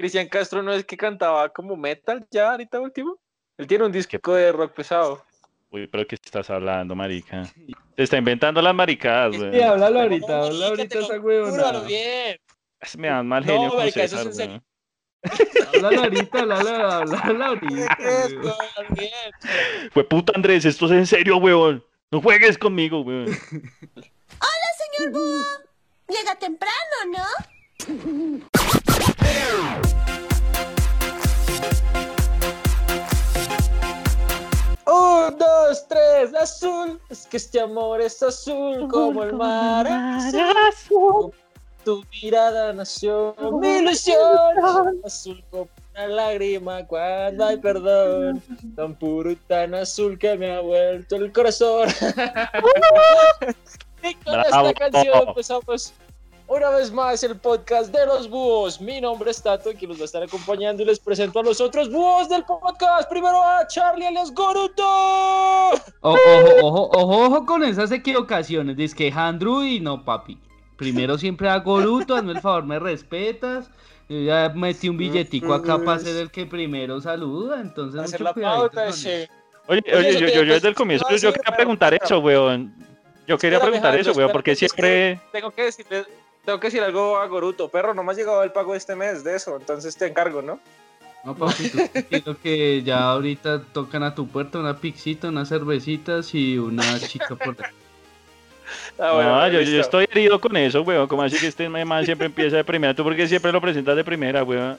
Cristian Castro no es que cantaba como metal ya ahorita último. Él tiene un disco de rock pesado. Uy, pero ¿qué estás hablando, marica? Te está inventando las maricadas, güey. Sí, háblalo ahorita, háblalo ahorita esa huevona. bien. Me dan mal genio No, con César, es güey. Háblalo ahorita, háblalo, ahorita. Es, weón. weón, bien. Fue puta Andrés, esto es en serio, weón. No juegues conmigo, weón. Señor Búho, llega temprano, ¿no? Un, dos, tres, azul. Es que este amor es azul como el mar. azul. Tu mirada nació mi ilusión. Azul como una lágrima cuando hay perdón. Tan puro y tan azul que me ha vuelto el corazón. y con Bravo. esta canción empezamos una vez más el podcast de los búhos. Mi nombre es Tato, quien los va a estar acompañando y les presento a los otros búhos del podcast. Primero a Charlie alias Goruto. Ojo, ojo, ojo, ojo con esas equivocaciones. Dice que Andrew y no, papi. Primero siempre hago Goruto, hazme el favor, me respetas. Yo ya metí un billetico acá para ser el que primero saluda, entonces Hacer mucho la pauta, ese. Oye, Oye, yo, yo, yo desde el pues, comienzo yo sí, quería preguntar pero- eso, weón. Yo quería Espérame, preguntar eso, weón, porque siempre... Tengo que decirle, tengo que decir algo a Goruto. Perro, no me ha llegado el pago de este mes de eso, entonces te encargo, ¿no? No, papi, tú tranquilo que ya ahorita tocan a tu puerta una pixita, unas cervecitas y una chica por ahí. Ah, bueno, yo, estoy herido con eso, weón. Como así que este man siempre empieza de primera? ¿Tú por qué siempre lo presentas de primera, weón?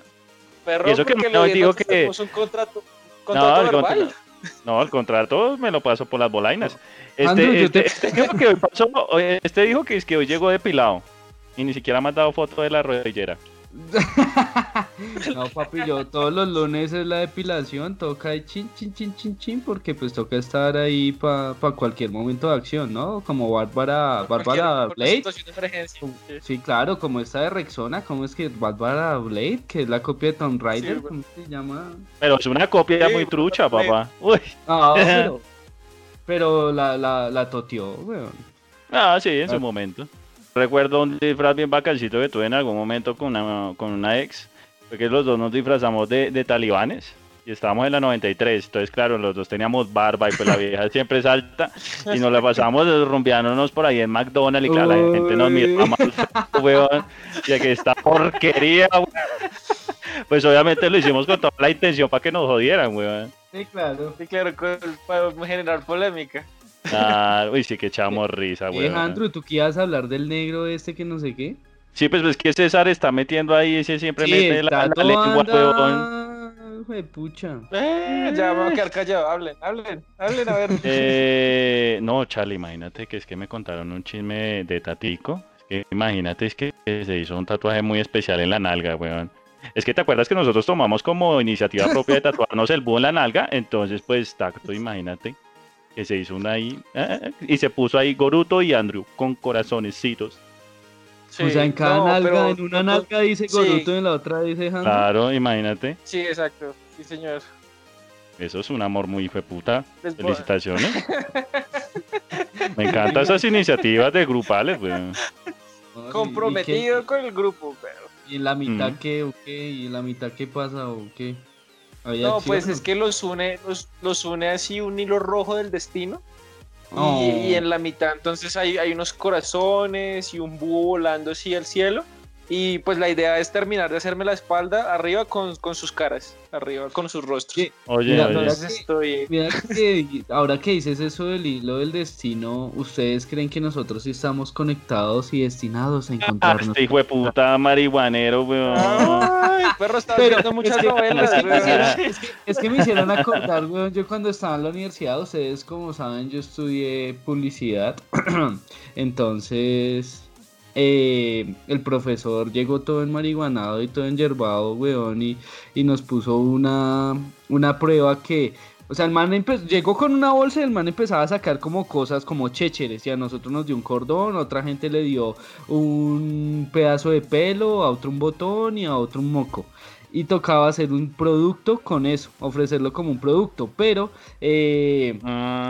Perro, y eso que porque no, le digo que- un contrato, contrato No, el contrato, no, el contrato me lo paso por las bolainas. Este, Andrew, este, te- este dijo que hoy pasó, este dijo que es que hoy llegó depilado. Y ni siquiera me ha dado foto de la rodillera. No, papi, yo todos los lunes es la depilación, toca ahí chin, chin, chin, chin, chin, porque pues toca estar ahí para cualquier momento de acción, ¿no? Como Bárbara, Por Bárbara Blade. Sí. Claro, como esta de Rexona, ¿cómo es que Bárbara Blade, que es la copia de Tomb Raider? ¿Cómo se llama? Pero es una copia Sí, muy trucha, papá. Uy. Ah, pero, pero la, la, la toteó, weón. Ah, sí, en Ah. su momento. Recuerdo un disfraz bien bacancito que tuve en algún momento con una, con una ex. Porque los dos nos disfrazamos de, de talibanes. Y estábamos en la 93. Entonces, claro, los dos teníamos barba y pues la vieja siempre es alta. Y nos la pasamos rumbeándonos por ahí en McDonald's. Y claro, la gente nos miraba mal, weón. Y aquí esta porquería, weón. Pues obviamente lo hicimos con toda la intención para que nos jodieran, weón. Sí, claro. Sí, claro, para generar polémica. Ah, uy, sí que echamos risa, Eh, weón. Andrew, ¿tú qué ibas a hablar del negro este que no sé qué? Sí, pues es que César está metiendo ahí, ese siempre Sí, mete la, la lengua, weón. anda, Juepucha. Eh, ya voy a quedar callado. Hablen, hablen, hablen, a ver. Eh, no, Charlie, imagínate que es que me contaron un chisme de, de Tatico. Es que imagínate, es que se hizo un tatuaje muy especial en la nalga, weón. Es que te acuerdas que nosotros tomamos como iniciativa propia de tatuarnos el búho en la nalga, entonces pues tacto, imagínate que se hizo una ahí eh, y se puso ahí Goruto y Andrew con corazonecitos. Sí, o sea, en cada no, nalga, pero- en una nalga dice sí. Goruto y en la otra dice Andrew. Claro, imagínate. Sí, exacto. Sí, señor. Eso es un amor muy. Les voy- Felicitaciones. Me encantan esas iniciativas de grupales, weón. Ay, ¿y Comprometido con el grupo, pero. ¿Y en la mitad Mm. qué o qué? ¿Y en la mitad qué pasa o qué? ¿Hay No, pues es que los une, los, los une así un hilo rojo del destino. Y, y en la mitad entonces hay, hay unos corazones y un búho volando así al cielo. Y pues la idea es terminar de hacerme la espalda arriba con, con sus caras, arriba con sus rostros. Sí. Oye, Mira, oye. ahora Entonces estoy... Mira que ahora que dices eso del hilo del destino, ¿ustedes creen que nosotros sí estamos conectados y destinados a Ah, encontrarnos? este hijo de puta marihuanero, weón. Ay, perro, está Pero viendo muchas es que- novelas. es que me weón. hicieron- es que- es que me hicieron acordar, weón, yo cuando estaba en la universidad, ustedes como saben, yo estudié publicidad, entonces eh, el profesor llegó todo en marihuanado y todo en yerbado, weón, y, y nos puso una, una prueba que O sea, el man llegó con una bolsa y el man empezaba a sacar como cosas como chécheres. Y a nosotros nos dio un cordón, otra gente le dio un pedazo de pelo, a otro un botón y a otro un moco. Y tocaba hacer un producto con eso, ofrecerlo como un producto. Pero eh,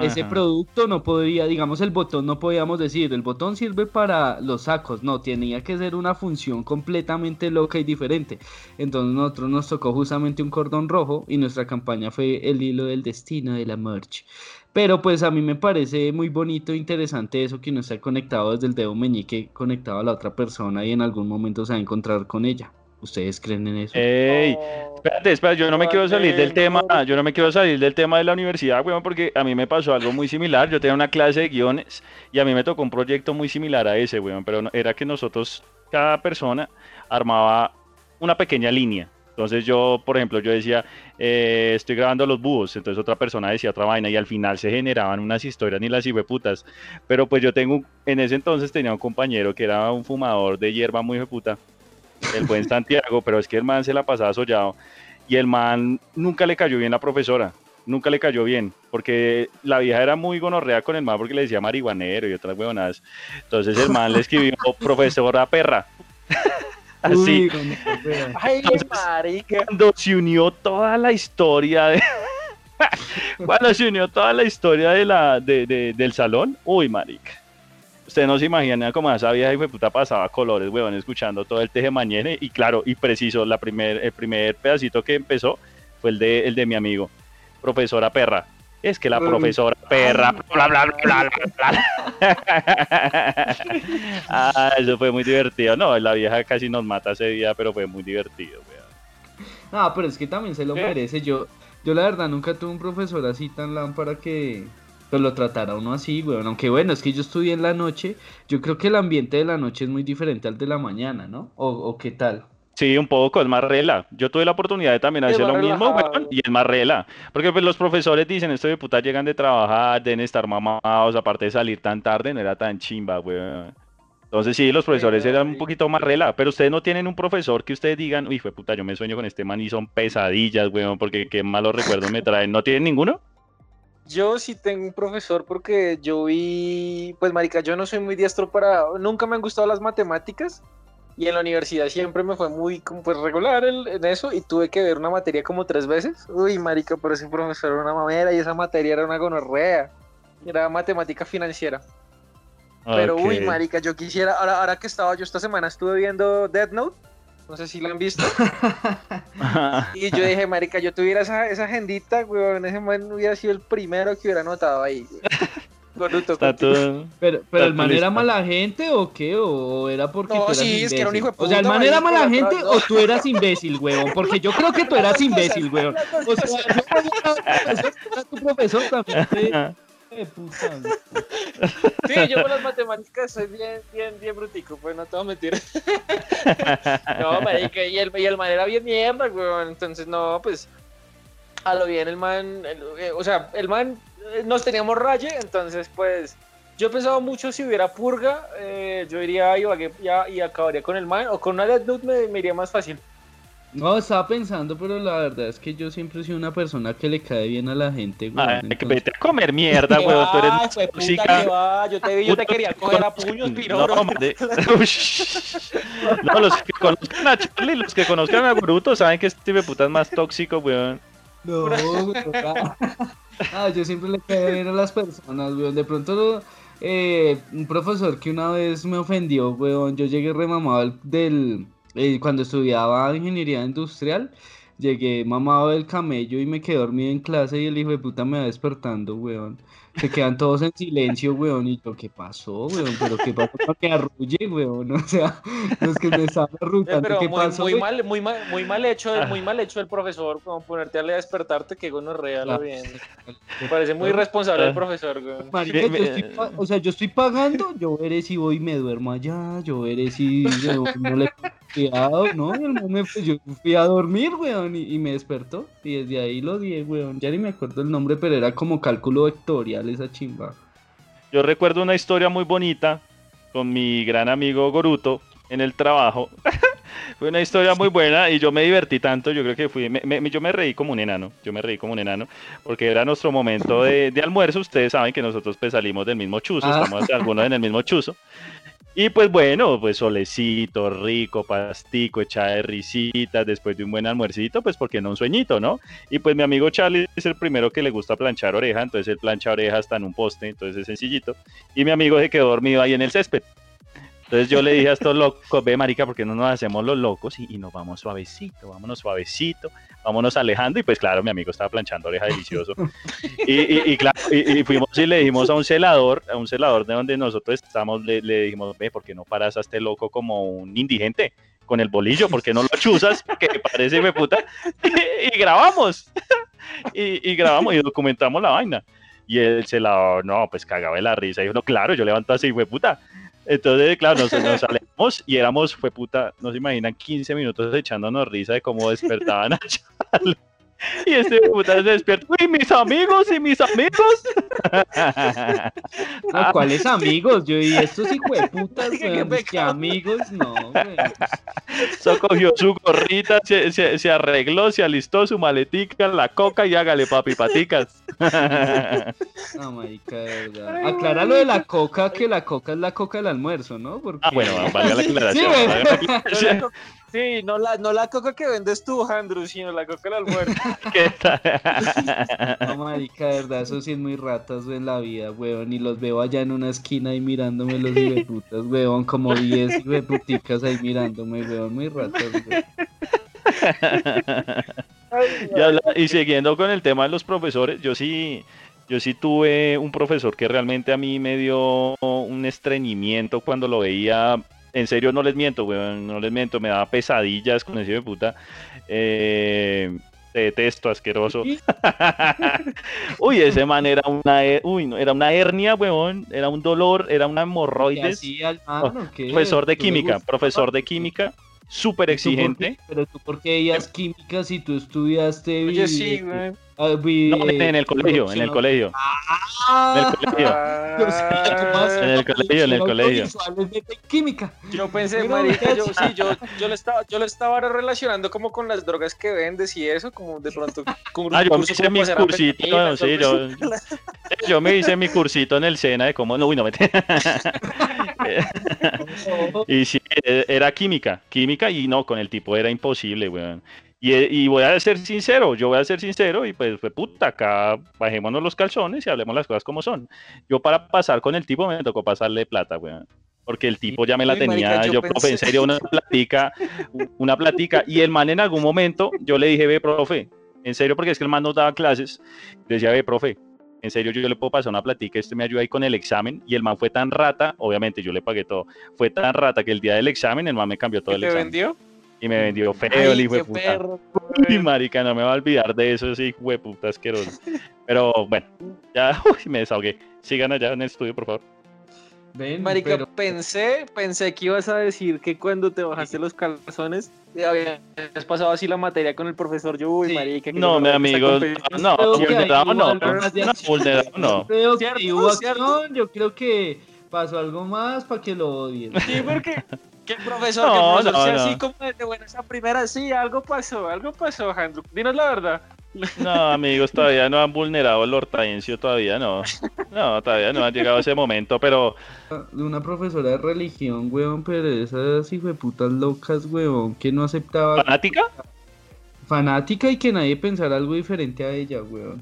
ese producto no podía, digamos, el botón no podíamos decir, el botón sirve para los sacos, no, tenía que ser una función completamente loca y diferente. Entonces nosotros nos tocó justamente un cordón rojo y nuestra campaña fue el hilo del destino de la merch. Pero pues a mí me parece muy bonito e interesante eso que uno está conectado desde el dedo meñique, conectado a la otra persona y en algún momento se va a encontrar con ella. ¿Ustedes creen en eso? Ey, espérate, espérate, yo no me quiero salir del tema, yo no me quiero salir del tema de la universidad, weón, porque a mí me pasó algo muy similar. Yo tenía una clase de guiones y a mí me tocó un proyecto muy similar a ese, weón, pero no- era que nosotros, cada persona armaba una pequeña línea. Entonces yo, por ejemplo, yo decía, eh, estoy grabando los búhos, entonces otra persona decía otra vaina y al final se generaban unas historias ni las putas. Pero pues yo tengo, en ese entonces tenía un compañero que era un fumador de hierba muy puta, el buen Santiago, pero es que el man se la pasaba sollado y el man nunca le cayó bien la profesora, nunca le cayó bien, porque la vieja era muy gonorrea con el man porque le decía marihuanero y otras huevonadas. Entonces el man le escribió profesora perra. Así, Uy. Ay, Entonces- marica. cuando se unió toda la historia de... cuando se unió toda la historia de la, de- de- del salón, uy, marica. Usted no se imagina cómo esa vieja y puta pasaba colores, weón, escuchando todo el teje mañana y claro, y preciso, la primer, el primer pedacito que empezó fue el de, el de mi amigo, profesora perra. Es que la profesora perra, bla, bla, bla, bla, bla, bla. ah, eso fue muy divertido. No, la vieja casi nos mata ese día, pero fue muy divertido, weón. Ah, pero es que también se lo merece. Yo, yo la verdad nunca tuve un profesor así tan lámpara que pues, lo tratara uno así, weón. Aunque bueno, es que yo estudié en la noche. Yo creo que el ambiente de la noche es muy diferente al de la mañana, ¿no? ¿O, o qué tal? Sí, un poco, es más rela. Yo tuve la oportunidad de también hacer lo mismo, weón, y es más rela. Porque pues los profesores dicen, esto de puta llegan de trabajar, deben estar mamados, aparte de salir tan tarde, no era tan chimba, weón. Entonces sí, los profesores eran un poquito más rela, pero ustedes no tienen un profesor que ustedes digan, uy, fue puta, yo me sueño con este man y son pesadillas, weón, porque qué malos recuerdos me traen. ¿No tienen ninguno? Yo sí tengo un profesor porque yo vi, pues marica, yo no soy muy diestro para, nunca me han gustado las matemáticas y en la universidad siempre me fue muy como pues regular el- en eso y tuve que ver una materia como tres veces. Uy, marica, pero ese profesor era una mamera y esa materia era una gonorrea. Era matemática financiera. Pero uy, Ok. marica, yo quisiera, ahora, ahora que estaba, yo esta semana estuve viendo Death Note, no sé si la han visto. Y yo dije, marica, yo tuviera esa, esa agendita, weón, ese man hubiera sido el primero que hubiera anotado ahí. güey. Goruto, Está todo... Pero, pero el man era mala gente o qué? ¿O era porque No, tú eras sí, es que era un hijo de O sea, el puta, man era mala la gente o tú eras imbécil, weón. Porque yo creo que tú eras imbécil, weón. O sea, yo era tu profesor también. Sí, yo con las matemáticas soy bien, bien, bien brutico, pues no te voy a mentir. no, marica, y el, y el man era bien mierda. Entonces, no, pues, a lo bien el man, eh, o sea, el man, eh, nos teníamos raye, entonces, pues, yo he pensado mucho si hubiera purga, eh, yo iría ya- y acabaría con el man, o con una Death Note me iría más fácil. No, estaba pensando, pero la verdad es que yo siempre he sido una persona que le cae bien a la gente, weón. Ay, que entonces- vete a comer mierda, Que weón, tú eres fue puta que va, yo te vi, yo te quería que coger a puños, No, piroro. madre. Ush. No, los que conozcan a Charlie, los que conozcan a Boruto saben que este de puta es más tóxico, weón. No. Ah, yo siempre le cae bien a las personas, weón. De pronto, eh, un profesor que una vez me ofendió, weón. Yo llegué remamado del- eh, cuando estudiaba ingeniería industrial. Llegué mamado del camello y me quedé dormido en clase y el hijo de puta me va despertando, weón. Se quedan todos en silencio, weón. Y yo, ¿qué pasó, weón? ¿Pero qué pasó para que arrulle, weón? O sea, los que me estaban Pero ¿qué muy, pasó, muy weón? mal, muy mal, muy mal hecho, Ah. muy mal hecho el profesor, como ponerte a despertarte, que gonorrea, lo Claro. bien. Me parece muy irresponsable Ah. el profesor. Marica, yo ve- estoy pa- o sea, yo estoy pagando, yo veré si voy y me duermo allá, yo veré si yo no le pongo cuidado, ¿no? Y el man me- pues, yo fui a dormir, weón, y, y me despertó, y desde ahí lo di, weón, ya ni me acuerdo el nombre, pero era como cálculo vectorial esa chimba. Yo recuerdo una historia muy bonita con mi gran amigo Goruto en el trabajo. Fue una historia muy buena y yo me divertí tanto, yo creo que fui, me- me- yo me reí como un enano, yo me reí como un enano, porque era nuestro momento de, de almuerzo, ustedes saben que nosotros pues salimos del mismo chuzo, Ah. estamos algunos en el mismo chuzo. Y pues bueno, pues solecito, rico, pastico, echada de risitas, después de un buen almuercito, pues porque no un sueñito, ¿no? Y pues mi amigo Charlie es el primero que le gusta planchar oreja, entonces él plancha oreja hasta en un poste, entonces es sencillito. Y mi amigo se quedó dormido ahí en el césped. Entonces yo le dije a estos locos, ve marica, porque no nos hacemos los locos y, y nos vamos suavecito, vámonos suavecito, vámonos alejando. Y pues claro, mi amigo estaba planchando oreja delicioso. Y, y- y claro, y, y fuimos y le dijimos a un celador, a un celador de donde nosotros estamos, le, le dijimos, ve, ¿por qué no paras a este loco como un indigente? Con el bolillo, ¿por qué no lo chuzas? Que parece me puta. Y, grabamos. Y, y grabamos y documentamos la vaina. Y el celador, no, pues cagaba de la risa. Y dijo, no, claro, yo levanto así, fue puta. Entonces, claro, nos, nos alejamos y éramos, fue puta, no se imaginan, 15 minutos echándonos risa de cómo despertaban a Charlie. Y este puta se despierta, uy, mis amigos y mis amigos. No, ¿Cuáles amigos? Yo y estos hijos de putas, Qué weón, ¿qué amigos? No, güey. So cogió su gorrita, se, se- se arregló, se alistó su maletica, la coca y hágale papi paticas. No, marica, de verdad. Aclara lo de la coca, que la coca es la coca del almuerzo, ¿no? Porque... Ah, bueno, valga la aclaración. Sí, güey. valga la aclaración. Sí, no la, no la coca que vendes tú, Andrew, sino la coca del almuerzo. ¿Qué tal? No, marica, de verdad, eso sí es muy ratas, en la vida, weón. Y los veo allá en una esquina ahí mirándome los hijueputas, weón. Como 10 hijueputicas ahí mirándome, weón. Muy ratas, güey. Y, habla- y siguiendo con el tema de los profesores, yo sí, yo sí tuve un profesor que realmente a mí me dio un estreñimiento cuando lo veía. En serio, no les miento, weón, no les miento, me daba pesadillas con ese de puta. Eh, te detesto, asqueroso. uy, ese man era una, uy, no, era una hernia, weón, era un dolor, era una ¿Y hemorroides. al? Profesor de ¿Tú le química, profesor de química, súper ¿Y tú por qué- exigente. Pero tú, ¿por qué veías química si tú estudiaste? Oye, vi- sí, güey. ah, No, en, en el colegio, en el colegio, en Ah, el colegio. En el colegio, en el colegio. química. Yo pensé, marica, yo sí, yo, yo lo estaba, yo lo estaba relacionando como con las drogas que vendes y eso, como de pronto con Ah, yo me hice como mi cursito, no, sí, yo, yo me hice mi cursito en el SENA de cómo, no, uy, no me Y sí, e- era química, química y no, con el tipo era imposible, weón. Y, y voy a ser sincero, yo voy a ser sincero y pues fue puta, acá bajémonos los calzones y hablemos las cosas como son. Yo para pasar con el tipo me tocó pasarle plata, weón. Porque el tipo ya me la tenía, marica, yo yo, profe, en serio, una platica, una platica. Y el man en algún momento, yo le dije, ve, profe, en serio, porque es que el man nos daba clases, decía, ve, profe, en serio, yo le puedo pasar una platica, este me ayuda ahí con el examen. Y el man fue tan rata, obviamente yo le pagué todo, fue tan rata que el día del examen el man me cambió todo ¿Qué el te examen. vendió? Y me vendió feo Ay, el hijo de puta. perro, Uy, marica, no me va a olvidar de eso, ese hijo de puta asqueroso. Pero bueno, ya uy, me desahogué. Sigan allá en el estudio, por favor. Ven, Marica, pero pensé, pensé que ibas a decir que cuando te bajaste los calzones eh, habías pasado así la materia con el profesor. Yo, uy, Sí. marica. que No, mi amigo, no, vulnerado no, vulnerado no. creo que hubo acción, yo creo que pasó algo más para que lo odien. Sí, porque que el profesor, No, que el profesor no, sea no. así como de buena esa primera, sí, algo pasó, algo pasó, Andrew. Dinos la verdad. No, amigos, todavía no han vulnerado el hortencio, todavía no. No, todavía no ha llegado ese momento, pero De una profesora de religión, weón, pero esas hijueputas locas, weón, que no aceptaba ¿fanática? fanática y que nadie pensara algo diferente a ella, weón.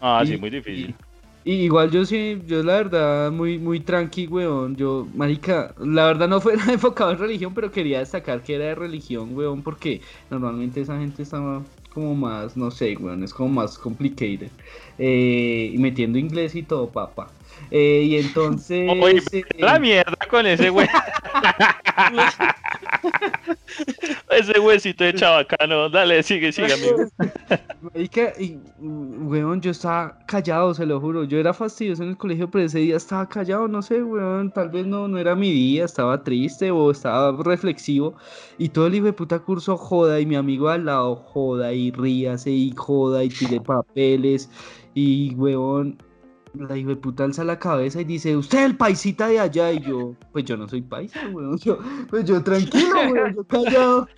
Ah, Y- sí, muy difícil. Y igual yo sí, yo la verdad muy muy tranqui, weón. Yo, marica, la verdad no fuera enfocado en religión, pero quería destacar que era de religión, weón, porque normalmente esa gente estaba como más, no sé, weón, es como más complicated. Eh, y metiendo inglés y todo, papá. Eh, y entonces... Oye, eh, la mierda con ese güey. ese huesito de chabacano. Dale, sigue, sigue, amigo. Marica, y, weón, yo estaba callado, se lo juro. Yo era fastidioso en el colegio, pero ese día estaba callado, no sé, weón. Tal vez no, no era mi día, estaba triste o estaba reflexivo. Y todo el hijo de puta curso joda, y mi amigo al lado joda, y ríase, y joda, y tire papeles. Y, weón, la hijo de puta alza la cabeza y dice, usted es el paisita de allá. Y yo, pues yo no soy paisa, weón. Yo, pues yo tranquilo, weón, yo callado.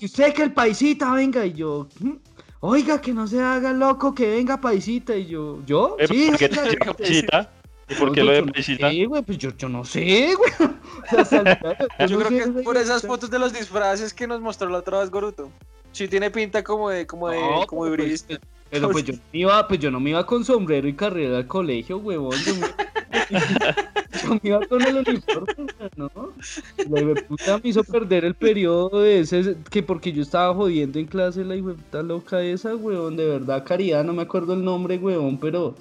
Y usted que el paisita venga. Y yo, "Mm, oiga, que no se haga loco, que venga paisita. Y yo, ¿yo? Eh, Sí, ¿Por qué te yo- paisita? ¿Y por qué No, lo de paisita? sé, güey, pues yo, yo no sé, güey. O sea, salía- Yo no creo sé, que es por esas fotos de los disfraces que nos mostró la otra vez Goruto. Sí tiene pinta como de, como de, No, como de pues, brista. Pero pues yo no me iba, pues yo no me iba con sombrero y carrera al colegio, huevón. Yo me, iba con el uniforme, ¿no? La puta me hizo perder el periodo de ese que porque yo estaba jodiendo en clase la puta loca esa, huevón. De verdad, caridad, no me acuerdo el nombre, huevón, pero.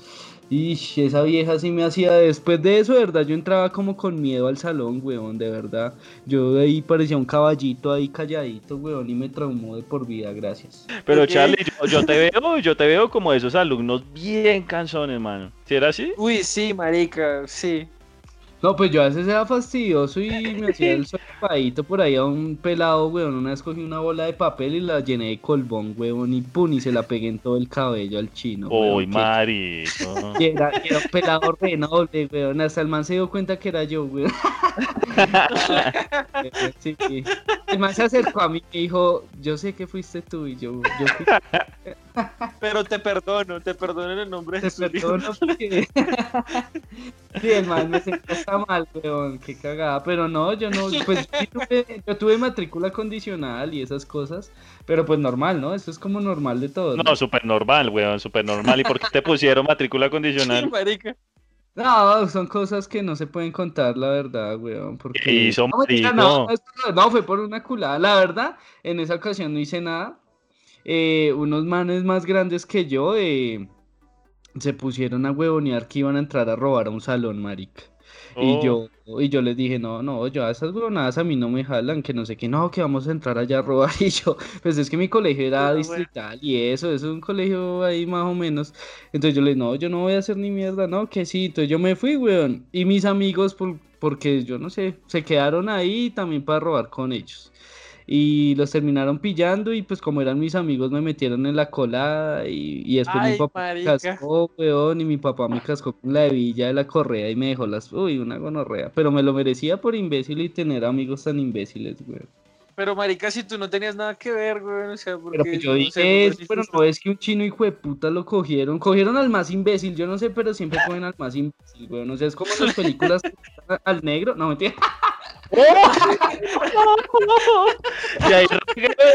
Ish, esa vieja sí me hacía. Después de eso, de verdad, yo entraba como con miedo al salón, huevón, de verdad. Yo de ahí parecía un caballito ahí calladito, huevón, y me traumó de por vida, gracias. Pero. Charlie, yo, yo te veo, yo te veo como esos alumnos bien cansones, mano. ¿Sí era así? Uy, sí, marica, sí. No, pues yo a veces era fastidioso y me hacía el sopadito por ahí a un pelado, weón. Una vez cogí una bola de papel y la llené de colbón, weón, y pum, y se la pegué en todo el cabello al chino. Uy, y era, era un pelado re noble, weón. Hasta el man se dio cuenta que era yo, weón. Sí. El man se acercó a mí y dijo, yo sé que fuiste tú y yo, yo fui Pero te perdono, te perdono en el nombre de Te perdono porque. sí, el mal me está mal, weón. Qué cagada. Pero no, yo no. Pues sí tuve, yo tuve matrícula condicional y esas cosas. Pero pues normal, ¿no? Eso es como normal de todo. No, súper normal, weón, súper normal. ¿Y por qué te pusieron matrícula Sí, condicional? marica. No, son cosas que no se pueden contar, la verdad, weón. Porque... ¿Qué hizo, no, no, no, no, fue por una culada. La verdad, en esa ocasión no hice nada. Eh, unos manes más grandes que yo eh, se pusieron a huevonear que iban a entrar a robar a un salón, marica. Y Oh. yo, y yo les dije, no, no, yo a esas huevonadas a mí no me jalan, que no sé qué, no, que vamos a entrar allá a robar. Y yo, pues es que mi colegio era distrital y eso, eso es un colegio ahí más o menos. Entonces yo le dije, no, yo no voy a hacer ni mierda, no, que sí. Entonces yo me fui, weón. Y mis amigos, por- porque yo no sé, se quedaron ahí también para robar con ellos. Y los terminaron pillando y pues como eran mis amigos me metieron en la colada y, y después mi Ay, papá me marica. cascó, weón, y mi papá me cascó con la hebilla de la correa y me dejó las... Uy, una gonorrea. Pero me lo merecía por imbécil y tener amigos tan imbéciles, weón. Pero marica, si tú no tenías nada que ver, güey, o sea, porque Pero pues yo no dije sé, eso, pero no es que un chino hijo de puta lo cogieron. Cogieron al más imbécil, yo no sé, pero siempre cogen al más imbécil, weón. O sea, es como en las películas al negro. No, mentira. Y ahí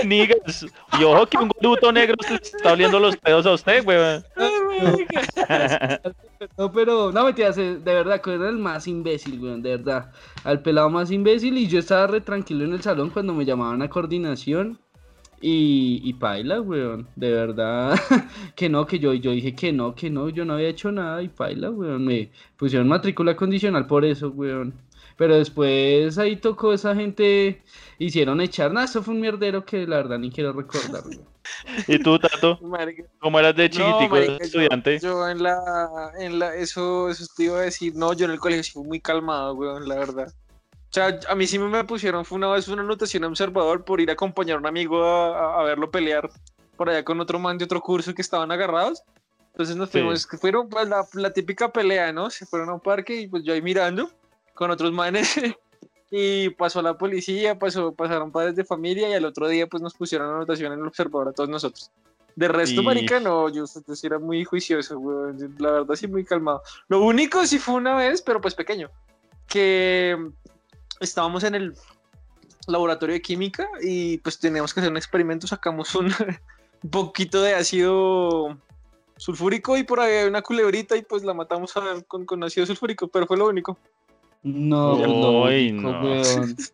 niggas. Y ojo que un goluto negro se está oliendo los pedos a usted, weón. No, pero, no, mentiras, de verdad, cogieron al más imbécil, weón, de verdad. Al pelado más imbécil y yo estaba re tranquilo en el salón cuando me llamaban a coordinación. Y, y paila, weón, de verdad, que no, que yo, yo dije que no, que no, yo no había hecho nada y paila, weón, me pusieron matrícula condicional por eso, weón. Pero después ahí tocó esa gente, hicieron echar, nada, eso fue un mierdero que la verdad ni quiero recordar. ¿Y tú, Tato? Marica. ¿Cómo eras de No, chiquitico marica, yo- estudiante? Yo, en la, en la, eso, eso te iba a decir, no, yo en el colegio sí fui muy calmado, weón, la verdad. O sea, a mí sí me pusieron, fue una vez una anotación a observador por ir a acompañar a un amigo a, a- a verlo pelear por allá con otro man de otro curso que estaban agarrados. Entonces nos Sí. fuimos, que fueron pues la, la típica pelea, ¿no? Se fueron a un parque y pues yo ahí mirando con otros manes y pasó la policía, pasó, pasaron padres de familia y al otro día pues nos pusieron anotación en el observador a todos nosotros. De resto, Y- marica, no, yo, yo era muy juicioso, weón, la verdad sí muy calmado. Lo único sí fue una vez, pero pues pequeño, que estábamos en el laboratorio de química y pues teníamos que hacer un experimento, sacamos un, un poquito de ácido sulfúrico y por ahí hay una culebrita y pues la matamos a- con, con ácido sulfúrico, pero fue lo único. No, pues, no. weón.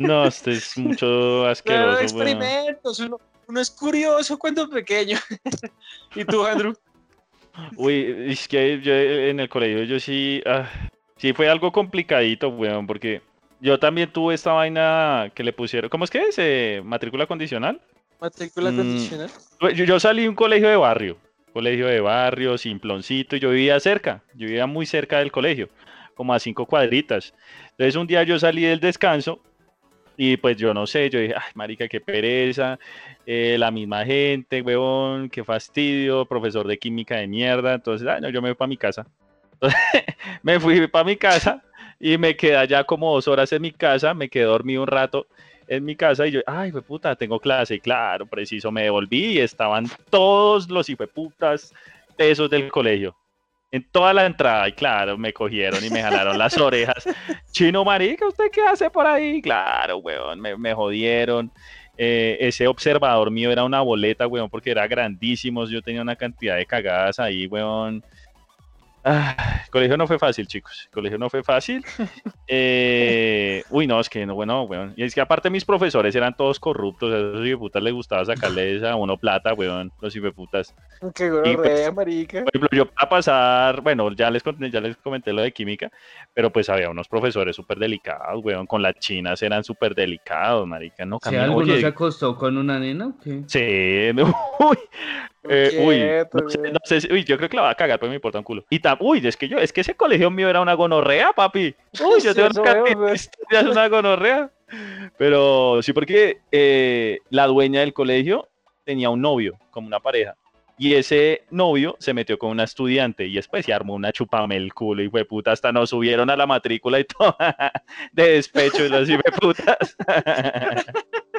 No, este es mucho Pero asqueroso, weón. experimentos, uno, uno es curioso cuando pequeño. ¿Y tú, Andrew? Uy, es que yo en el colegio yo sí, ah, sí fue algo complicadito, weón, porque yo también tuve esta vaina que le pusieron, ¿cómo es que es? Eh, matrícula condicional. Matrícula Mm. condicional. Yo, yo salí de un colegio de barrio, colegio de barrio, simploncito, y yo vivía cerca, yo vivía muy cerca del colegio, como a cinco cuadritas. Entonces un día yo salí del descanso Y pues yo no sé, yo dije, ay, marica, qué pereza, eh, la misma gente, huevón, qué fastidio, profesor de química de mierda. Entonces, ay, no, yo me voy para mi casa. Me fui para mi casa y me quedé allá como dos horas en mi casa, me quedé dormido un rato en mi casa y yo, ay, fue puta, tengo clase. Y claro, preciso, me devolví y estaban todos los hijueputas esos del colegio en toda la entrada, y claro, me cogieron y me jalaron las orejas. Chino marica, ¿usted qué hace por ahí? Claro, weón, me, jodieron. Eh, ese observador mío era una boleta, weón, porque era grandísimo. Yo tenía una cantidad de cagadas ahí, weón. Ah, el colegio no fue fácil, chicos. El colegio no fue fácil. Eh, uy, no, es que no, bueno, weón. Y es que aparte mis profesores eran todos corruptos. A esos hijueputas les gustaba sacarles a uno plata, weón. Los hijueputas. Qué Y, gonorrea, pues, marica. Por ejemplo, yo para pasar, bueno, ya les, conté, ya les comenté lo de química, pero pues había unos profesores súper delicados, weón. Con las chinas eran súper delicados, marica. No, ¿Si camina- alguno oye, se acostó con una nena o qué? Sí, uy, eh, uy, Quieto, no sé, güey. no sé si- uy, yo creo que la va a cagar, pero me importa un culo. Y tam, uy, es que yo, es que ese colegio mío era una gonorrea, papi. Uy, yo Sí, tengo una de una gonorrea. Pero sí, porque eh, la dueña del colegio tenía un novio, como una pareja. Y ese novio se metió con una estudiante y después se armó una chupame el culo y fue puta, hasta nos subieron a la matrícula y todo de despecho y los putas.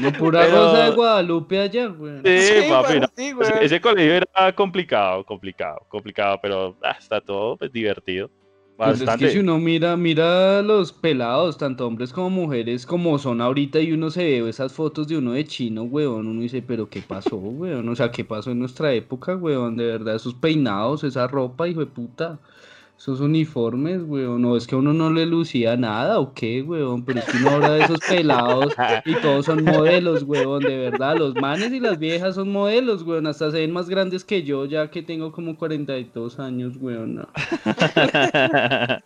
No, pura Pero- rosa de Guadalupe allá, güey. Sí, Sí, papi, bueno, no. sí, Ese, güey. ese colegio era complicado, complicado, complicado, pero ah, está todo pues, divertido. Pues es Bastante. que si uno mira, mira los pelados, tanto hombres como mujeres, como son ahorita, y uno se ve esas fotos de uno de chino, weón, uno dice, pero ¿qué pasó, weón? O sea, ¿qué pasó en nuestra época, weón? De verdad, esos peinados, esa ropa, hijo de puta, esos uniformes, weón, no, es que a uno no le lucía nada, ¿o qué, weón? Pero es que uno habla de esos pelados y todos son modelos, weón, de verdad, los manes y las viejas son modelos, weón, hasta se ven más grandes que yo, ya que tengo como 42 años, weón, no.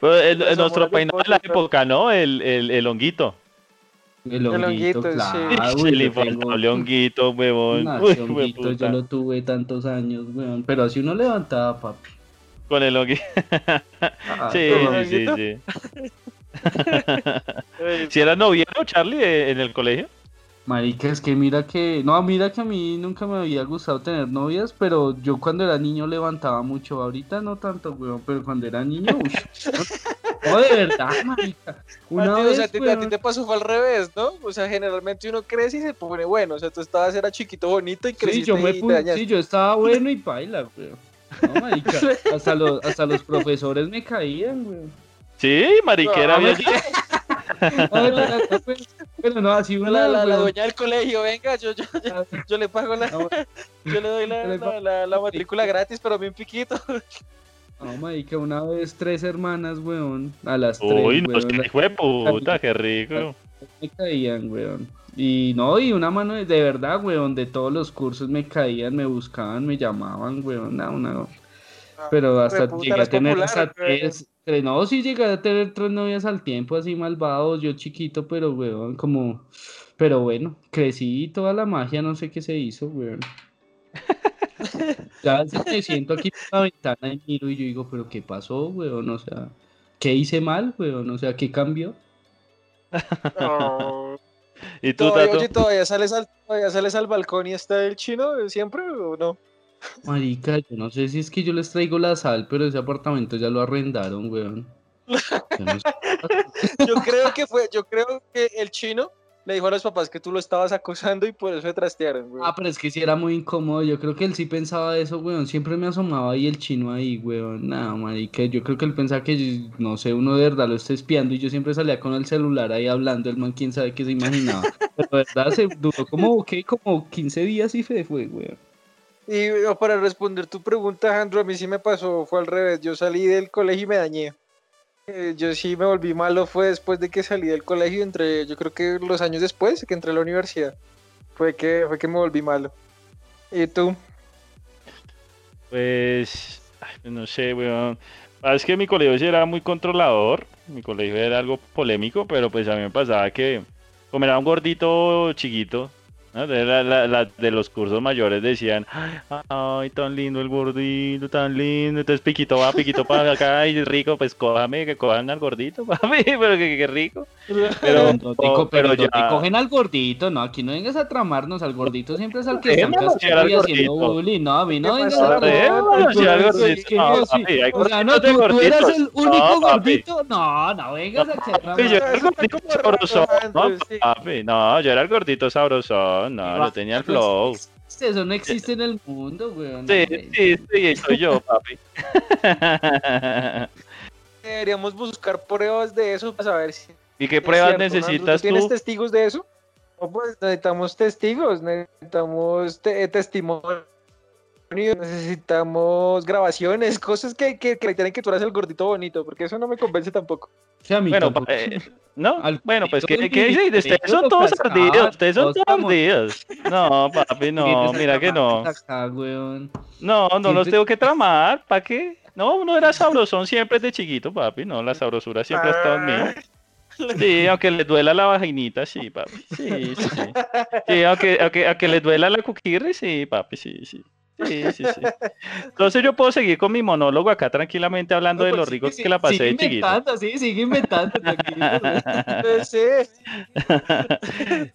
Pues, el- el- nuestro peinado de la época, ¿no? El, el, el honguito. El El honguito, sí. claro. uy, el infaltable honguito, huevón. Nah, honguito yo lo tuve tantos años, weón. Pero así uno levantaba, papi. Con el honguito. Ah, Sí, ¿con el sí, sí. ¿Si eras noviero, Charlie, en el colegio? Marica, es que mira que. No, mira que a mí nunca me había gustado tener novias, pero yo cuando era niño levantaba mucho. Ahorita no tanto, weón, pero cuando era niño, uy. No, de verdad, marica. Una Martín, o vez, sea, a ti, a ti weón, te pasó fue al revés, ¿no? O sea, generalmente uno crece y se pone bueno. O sea, tú estabas, era chiquito, bonito y Sí, creciste yo me y te dañaste. sí, yo estaba bueno y baila, weón. No, marica. Hasta los, hasta los profesores me caían, weón. Sí, mariquera. No, pues, pero no, así una La, la, la weón. dueña del colegio, venga, yo, yo, yo, yo le pago la, yo le doy la, la, la, la matrícula gratis, pero bien piquito. No, marica, una vez tres hermanas, weón, a las tres, Uy, no, weón, es que las hijo de puta, qué rico. me caían, weón. Y no, y una mano de, de verdad, weón, de todos los cursos me caían, me buscaban, me llamaban, weón, no, una... Pero hasta llegué a tener popular, hasta tres, tres- no, sí llegué a tener tres novias al tiempo, así malvados, yo chiquito, pero weón, como, pero bueno, crecí y toda la magia, no sé qué se hizo, weón. Ya me siento aquí por la ventana y miro y yo digo, pero ¿qué pasó, weón? O sea, ¿qué hice mal, weón? O sea, ¿qué cambió? No. ¿Y tú, Todavía, Tato? oye, ¿todavía sales, al, ¿todavía sales al balcón y está el chino siempre o no? Marica, yo no sé si es que yo les traigo la sal, pero ese apartamento ya lo arrendaron, weón. Yo creo que fue, yo creo que el chino le dijo a los papás que tú lo estabas acosando y por eso se trastearon, güey. Ah, pero es que sí era muy incómodo. Yo creo que él sí pensaba eso, weón. Siempre me asomaba ahí el chino ahí, weón. Nada, marica. Yo creo que él pensaba que, no sé, uno de verdad lo está espiando y yo siempre salía con el celular ahí hablando. El man, quién sabe qué se imaginaba. Pero de verdad se duró como, ¿qué? Como 15 días y se fue, weón. Y para responder tu pregunta, Andrew, a mí sí me pasó, fue al revés. Yo salí del colegio y me dañé. Eh, yo sí me volví malo, fue después de que salí del colegio, entre, yo creo que los años después que entré a la universidad. Fue que, fue que me volví malo. ¿Y tú? Pues, pues no sé, weón. Ah, Es que mi colegio era muy controlador. Mi colegio era algo polémico, pero pues a mí me pasaba que, como era un gordito chiquito, ¿no? De, la- la- la- de los cursos mayores decían, ay, tan lindo el gordito, tan lindo. Entonces, Piquito va, Piquito para acá, y rico, pues cójame, que cojan al gordito, papi, pero que, que rico. Pero, No te co- pero pero ya- te cogen al gordito, no, aquí no vengas a tramarnos, al gordito siempre es al que están castigando y haciendo bullying, no, a mí no ¿Qué vengas a tramar. bueno, si era el Sí, gordito, que no, yo sí. papi, hay O sea, no, tú, tú eras el único gordito, no, no vengas a Papi, yo era el gordito sabrosón, no, papi, no, yo era el gordito sabrosón, no, yo tenía el flow. Eso no existe en el mundo, weón. Sí, no, sí, sí, soy yo, papi. Deberíamos buscar pruebas de eso para saber si. ¿Y qué pruebas ¿no, necesitas ¿Tú tienes testigos de eso? No, pues necesitamos testigos, necesitamos te- testimonio, necesitamos grabaciones, cosas que, que, que tienen que tú eres el gordito bonito, porque eso no me convence tampoco. Sí, a mí Bueno, tampoco. pa- eh, ¿no? Al Bueno, pues que, ustedes son todos cascaban, ardidos, ustedes son todos ardidos. No, papi, no, mira que no. No, no los tengo que tramar, ¿para qué? No, uno era sabrosón siempre de chiquito, papi, no, la sabrosura siempre ha estado en mí. Sí, aunque le duela la vaginita, sí, papi. Sí, sí, sí. Sí, aunque, aunque, aunque le duela la cuquirri, sí, papi, sí, sí. Sí, sí, sí. Entonces yo puedo seguir con mi monólogo acá tranquilamente hablando de No, lo pues, rico sigue- que la pasé de chiquito. inventando, sí, sigue inventando. Pues sí.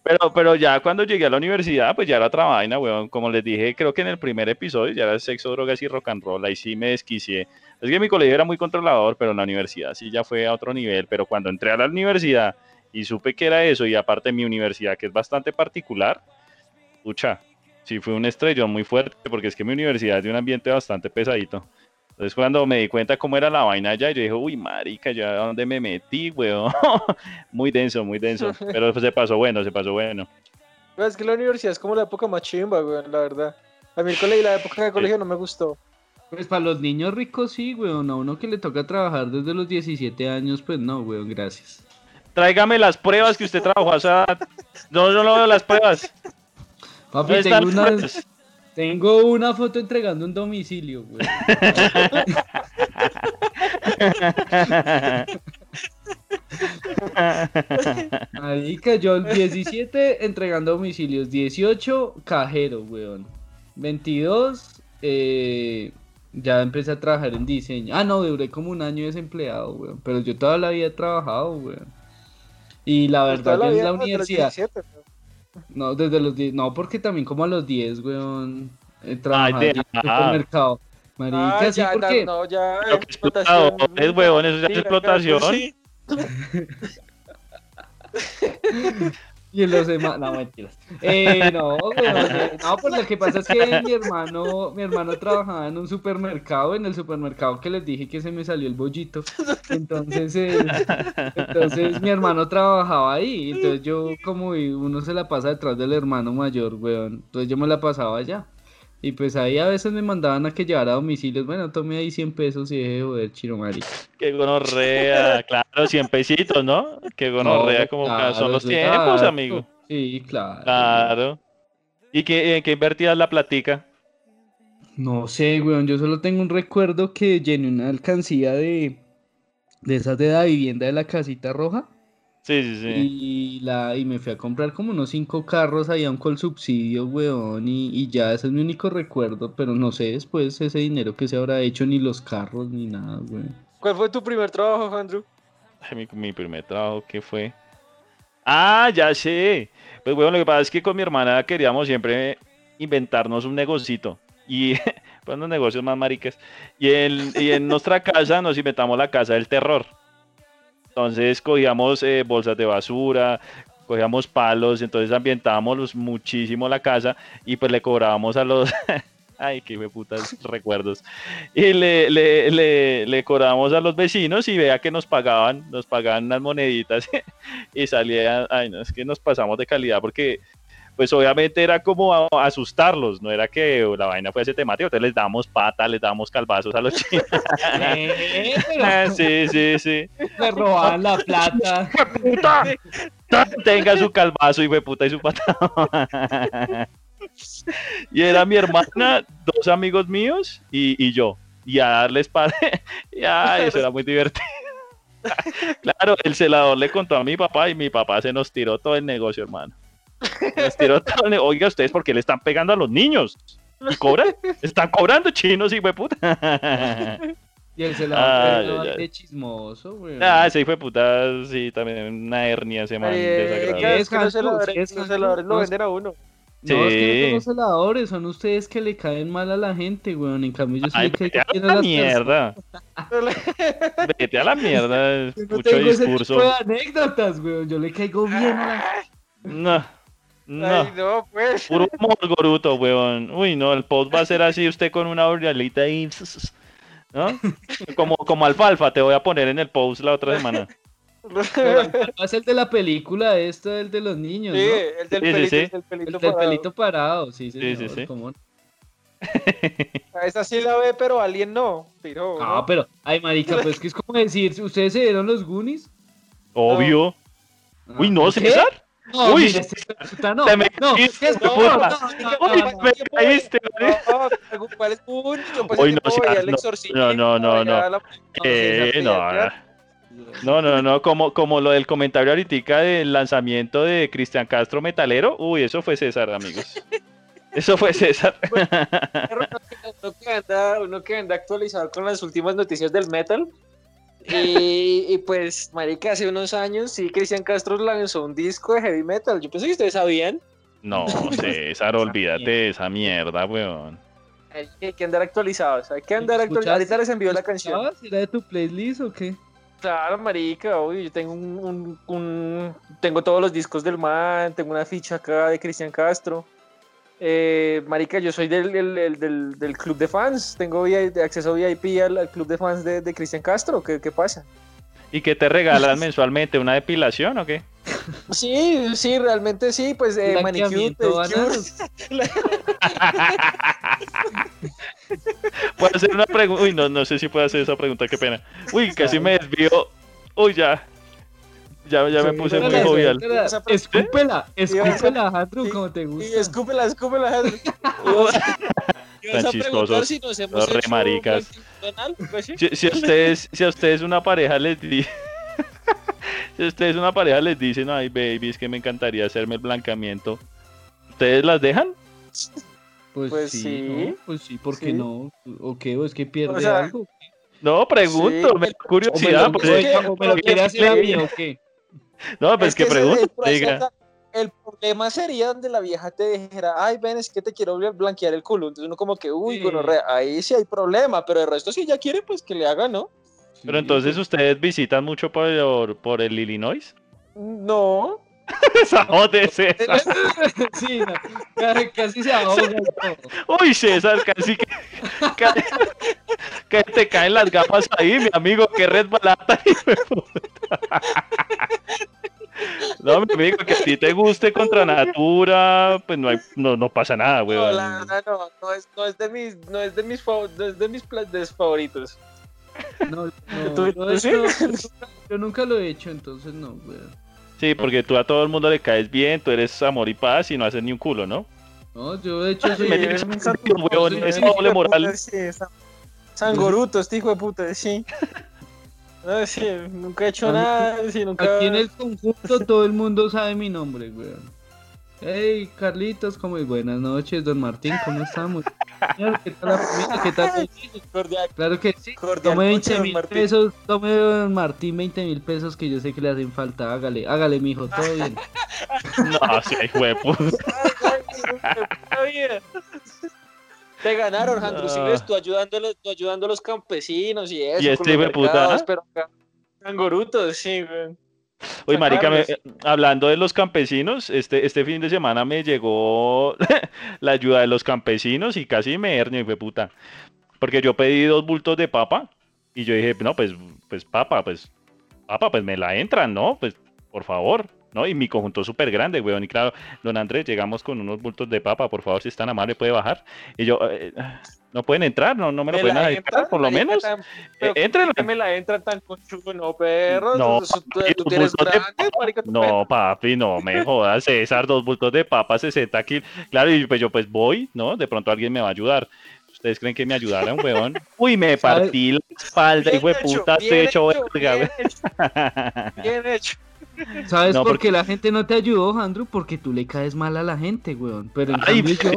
Pero, pero ya cuando llegué a la universidad, pues ya era otra vaina, weón. Como les dije, creo que en el primer episodio ya era sexo, drogas y rock and roll. Ahí sí me desquicié. Es que mi colegio era muy controlador, pero en la universidad sí ya fue a otro nivel. Pero cuando entré a la universidad y supe que era eso, y aparte mi universidad, que es bastante particular, pucha, sí fue un estrellón muy fuerte, porque es que mi universidad es de un ambiente bastante pesadito. Entonces cuando me di cuenta cómo era la vaina allá, yo dije, uy, marica, ¿ya a dónde me metí, weón? muy denso, muy denso. Pero pues, se pasó bueno, se pasó bueno. Es que la universidad es como la época más chimba, güey, la verdad. A mí el colegio, la época de colegio no me gustó. Pues para los niños ricos sí, weón. A uno que le toca trabajar desde los 17 años, pues no, weón, gracias. Tráigame las pruebas que usted trabajó a esa edad. No, yo no veo las pruebas. Papi, ¿Dónde tengo una, pruebas? tengo una foto entregando un domicilio, weón. Marica, yo el 17 entregando domicilios, 18 cajero, weón. 22 eh, ya empecé a trabajar en diseño. Ah, no, duré como un año desempleado, weón. Pero yo toda la vida he trabajado, weón. Y la Pues verdad, yo en vida, la. Hasta los universidad, 17, ¿no? desde los 10, no, porque también como a los 10, weón, eh, trabajaba de- en el supermercado. Marica, Ah, sí, ya, porque... no, ya. Lo que explotación. explotadores, huevón, eso ya es Sí, explotación. Y los demás, no, mentiras. Eh, no, eh, no, pues lo que pasa es que mi hermano, mi hermano trabajaba en un supermercado, en el supermercado que les dije que se me salió el bollito. Entonces, eh, entonces mi hermano trabajaba ahí, entonces yo como uno se la pasa detrás del hermano mayor, weón, entonces yo me la pasaba allá. Y pues ahí a veces me mandaban a que llevara a domicilios, bueno, tome ahí 100 pesos y deje de joder, chino marica. Qué gonorrea, claro, 100 pesitos, ¿no? Qué gonorrea, No, como claro, son los tiempos, amigo. Sí, claro. Claro. ¿Y qué, en qué invertías la platica? No sé, weón, yo solo tengo un recuerdo que llené una alcancía de, de esas de la vivienda de la casita roja Sí, sí, sí. y, la, y me fui a comprar como unos cinco carros allá con el subsidio, weón, y, y ya ese es mi único recuerdo, pero no sé después ese dinero que se habrá hecho, ni los carros, ni nada, weón. ¿Cuál fue tu primer trabajo, Andrew? Ay, Mi, mi primer trabajo, ¿qué fue? Ah, ya sé. Pues bueno, lo que pasa es que con mi hermana queríamos siempre inventarnos un negocito. Y pues unos negocios más maricas. Y en, y en nuestra casa nos inventamos la casa del terror. Entonces cogíamos eh, bolsas de basura, cogíamos palos, entonces ambientábamos muchísimo la casa y pues le cobrábamos a los... Ay, qué me putas recuerdos. Y le, le, le, le cobrábamos a los vecinos y vea que nos pagaban, nos pagaban unas moneditas y salía, ay no, es que nos pasamos de calidad porque pues obviamente era como a- asustarlos, no era que la vaina fuese temática, entonces les damos pata, les damos calvazos a los chinos. Sí, sí, sí. me robaban la plata. puta! Tenga su calvazo y puta y su patada. y era mi hermana, dos amigos míos y, y yo. Y a darles padre. Ya, eso era muy divertido. claro, el celador le contó a mi papá y mi papá se nos tiró todo el negocio, hermano. Les tiró le- Oiga, ustedes, ¿por qué le están pegando a los niños? ¿Y cobran? Están cobrando chinos, hijo de puta. Y él se la Ah, de chismoso, güey. Ah, ese hijo de puta, sí, también una hernia ese man Eh, desagradable. Sí, es que los celadores, sí, es los celadores lo No, es- venden a uno. No, es que no Sí. son los celadores, son ustedes que le caen mal a la gente, weón. En cambio, yo sí le caigo vete a la mierda. Vete a la mierda. Yo no Mucho tengo ese discurso. tipo de anécdotas, weón. Yo le caigo bien a la No. No. Ay, no, pues. Puro humor goruto, weón. Uy, no, el post va a ser así, usted con una oralita ahí. ¿No? Como, como alfalfa, te voy a poner en el post la otra semana. Es el de la película, esto, el de los niños, Sí, ¿no? el del Sí, pelito, sí. el del El pelito. del parado. pelito parado, sí, Sí, señor, sí, sí. ¿cómo no? A Esa sí la ve, pero alguien no. Tiró, No, ¿no? pero, ay, marica, pues que es como decir, ¿ustedes se vieron los Goonies? Obvio. Uy, no, ¿Qué? César. No, Uy, mire, no, te me no, No, puta. no, no, Uy, me caíste. No, no, sí, no, no, no, Eh, no, ya. no, no, no, como, como lo del comentario ahorita del lanzamiento de Cristian Castro Metalero. Uy, eso fue César, amigos. Eso fue César. uno que anda, uno que anda actualizado con las últimas noticias del metal. Y, y pues, marica, hace unos años sí, Cristian Castro lanzó un disco de heavy metal. Yo pensé que ustedes sabían. No, César, olvídate de esa mierda, weón. Hay que, andar actualizados. Hay que andar actualizados. Ahorita les envío la canción. ¿Era de tu playlist o qué? Claro, marica, obvio, yo tengo un, un- un- tengo todos los discos del man, tengo una ficha acá de Cristian Castro. Eh, marica, yo soy del, del, del- del- del club de fans, tengo acceso VIP al, al club de fans de, de Cristian Castro, ¿qué, qué pasa? ¿Y qué te regalan mensualmente? ¿Una depilación o qué? Sí, sí, realmente sí, pues eh, manicure, pedicure. ¿Puedo hacer una pregunta? Uy, no, no sé si puedo hacer esa pregunta, qué pena. Uy, casi me desvío. Uy, ya. Ya, ya me puse muy jovial. Esa pre- Escúpela, escúpela, Andrew, como te Y gusta. escúpela, escúpela. Ibas Tan chistosos, si nos hemos pues. Si, ustedes, si a ustedes una pareja les dice, si a ustedes una pareja les dicen, ay baby, es que me encantaría hacerme el blanqueamiento, ¿ustedes las dejan? Pues, Pues sí, sí. ¿no? Pues sí, ¿por qué Sí. no? ¿O qué? ¿O es que pierde O sea, algo? No, pregunto, Sí, me da ¿O me curiosidad. lo, pues, o me lo quiere hacer a mí o qué? No, pues Es que ese- pregunto, el, proceso- diga. el problema sería donde la vieja te dijera, ay, ven, es que te quiero bl- blanquear el culo. Entonces uno como que, uy, Sí. gonorrea, ahí sí hay problema, pero el resto si ella quiere, pues que le haga, ¿no? Pero entonces ustedes visitan mucho por, por el Illinois. No. Esa de César. Sí, no, ca- casi se ahoga. Uy, César, casi que, casi que te caen las gafas ahí, mi amigo, que red balata. No, mi amigo, que a ti te guste contra natura, pues no, hay, no, no pasa nada, No, weón. la verdad no, no es, no es de mis, no es de mis, no es de mis planes favoritos. No, no, ¿Tú- yo, tú sí? yo nunca, yo nunca lo he hecho, entonces no, weón. Sí, porque tú a todo el mundo le caes bien, tú eres amor y paz y no haces ni un culo, ¿no? No, yo de hecho soy... Me tienes es un doble moral. Sí, San- Sangoruto, este hijo de puta, sí. No, sí, nunca he hecho nada, sí, nunca... Aquí en el conjunto todo el mundo sabe mi nombre, weón. Hey, Carlitos, ¿cómo es? Buenas noches, don Martín, ¿cómo estamos? Señor, ¿qué tal la familia? ¿Qué tal? Cordial, Claro que sí. cordial Tome noche, 20 don mil pesos, tome don Martín 20 mil pesos que yo sé que le hacen falta. Hágale, hágale, mijo, todo bien. No, sí, hijo de Te ganaron, Andrew, si ves, tú ayudando, a los- tú ayudando a los campesinos y eso. Y este hijo de puta. Pero acá, Sangorutos, sí, güey. Oye, marica, me- hablando de los campesinos, este, este fin de semana me llegó la ayuda de los campesinos y casi me hernio, hijo de puta. Porque yo pedí dos bultos de papa y yo dije, no, pues, pues papa, pues, papa, pues me la entran, ¿no? Pues, por favor, ¿no? Y mi conjunto es súper grande, weón. Y claro, don Andrés, llegamos con unos bultos de papa, por favor, si es tan amable, puede bajar. Y yo, eh, no pueden entrar, no, no me lo ¿Me pueden entran, por lo menos. tan- Eh, entren. ¿por qué me la entran tan conchudo? No, perro. No, tú, papi, tú tienes de grandes, marica, No, papi, no me jodas, César, dos bultos de papa, 60 kilos. Claro, y pues yo pues voy, ¿no? De pronto alguien me va a ayudar. ¿Ustedes creen que me ayudaran, weón? Uy, me partí la espalda, hijo de puta, estoy hecho hecho, verga, bien hecho, bien hecho. ¿Sabes No, por porque- qué la gente no te ayudó, Andrew? Porque tú le caes mal a la gente, weón. Pero en Ay, cambio yo...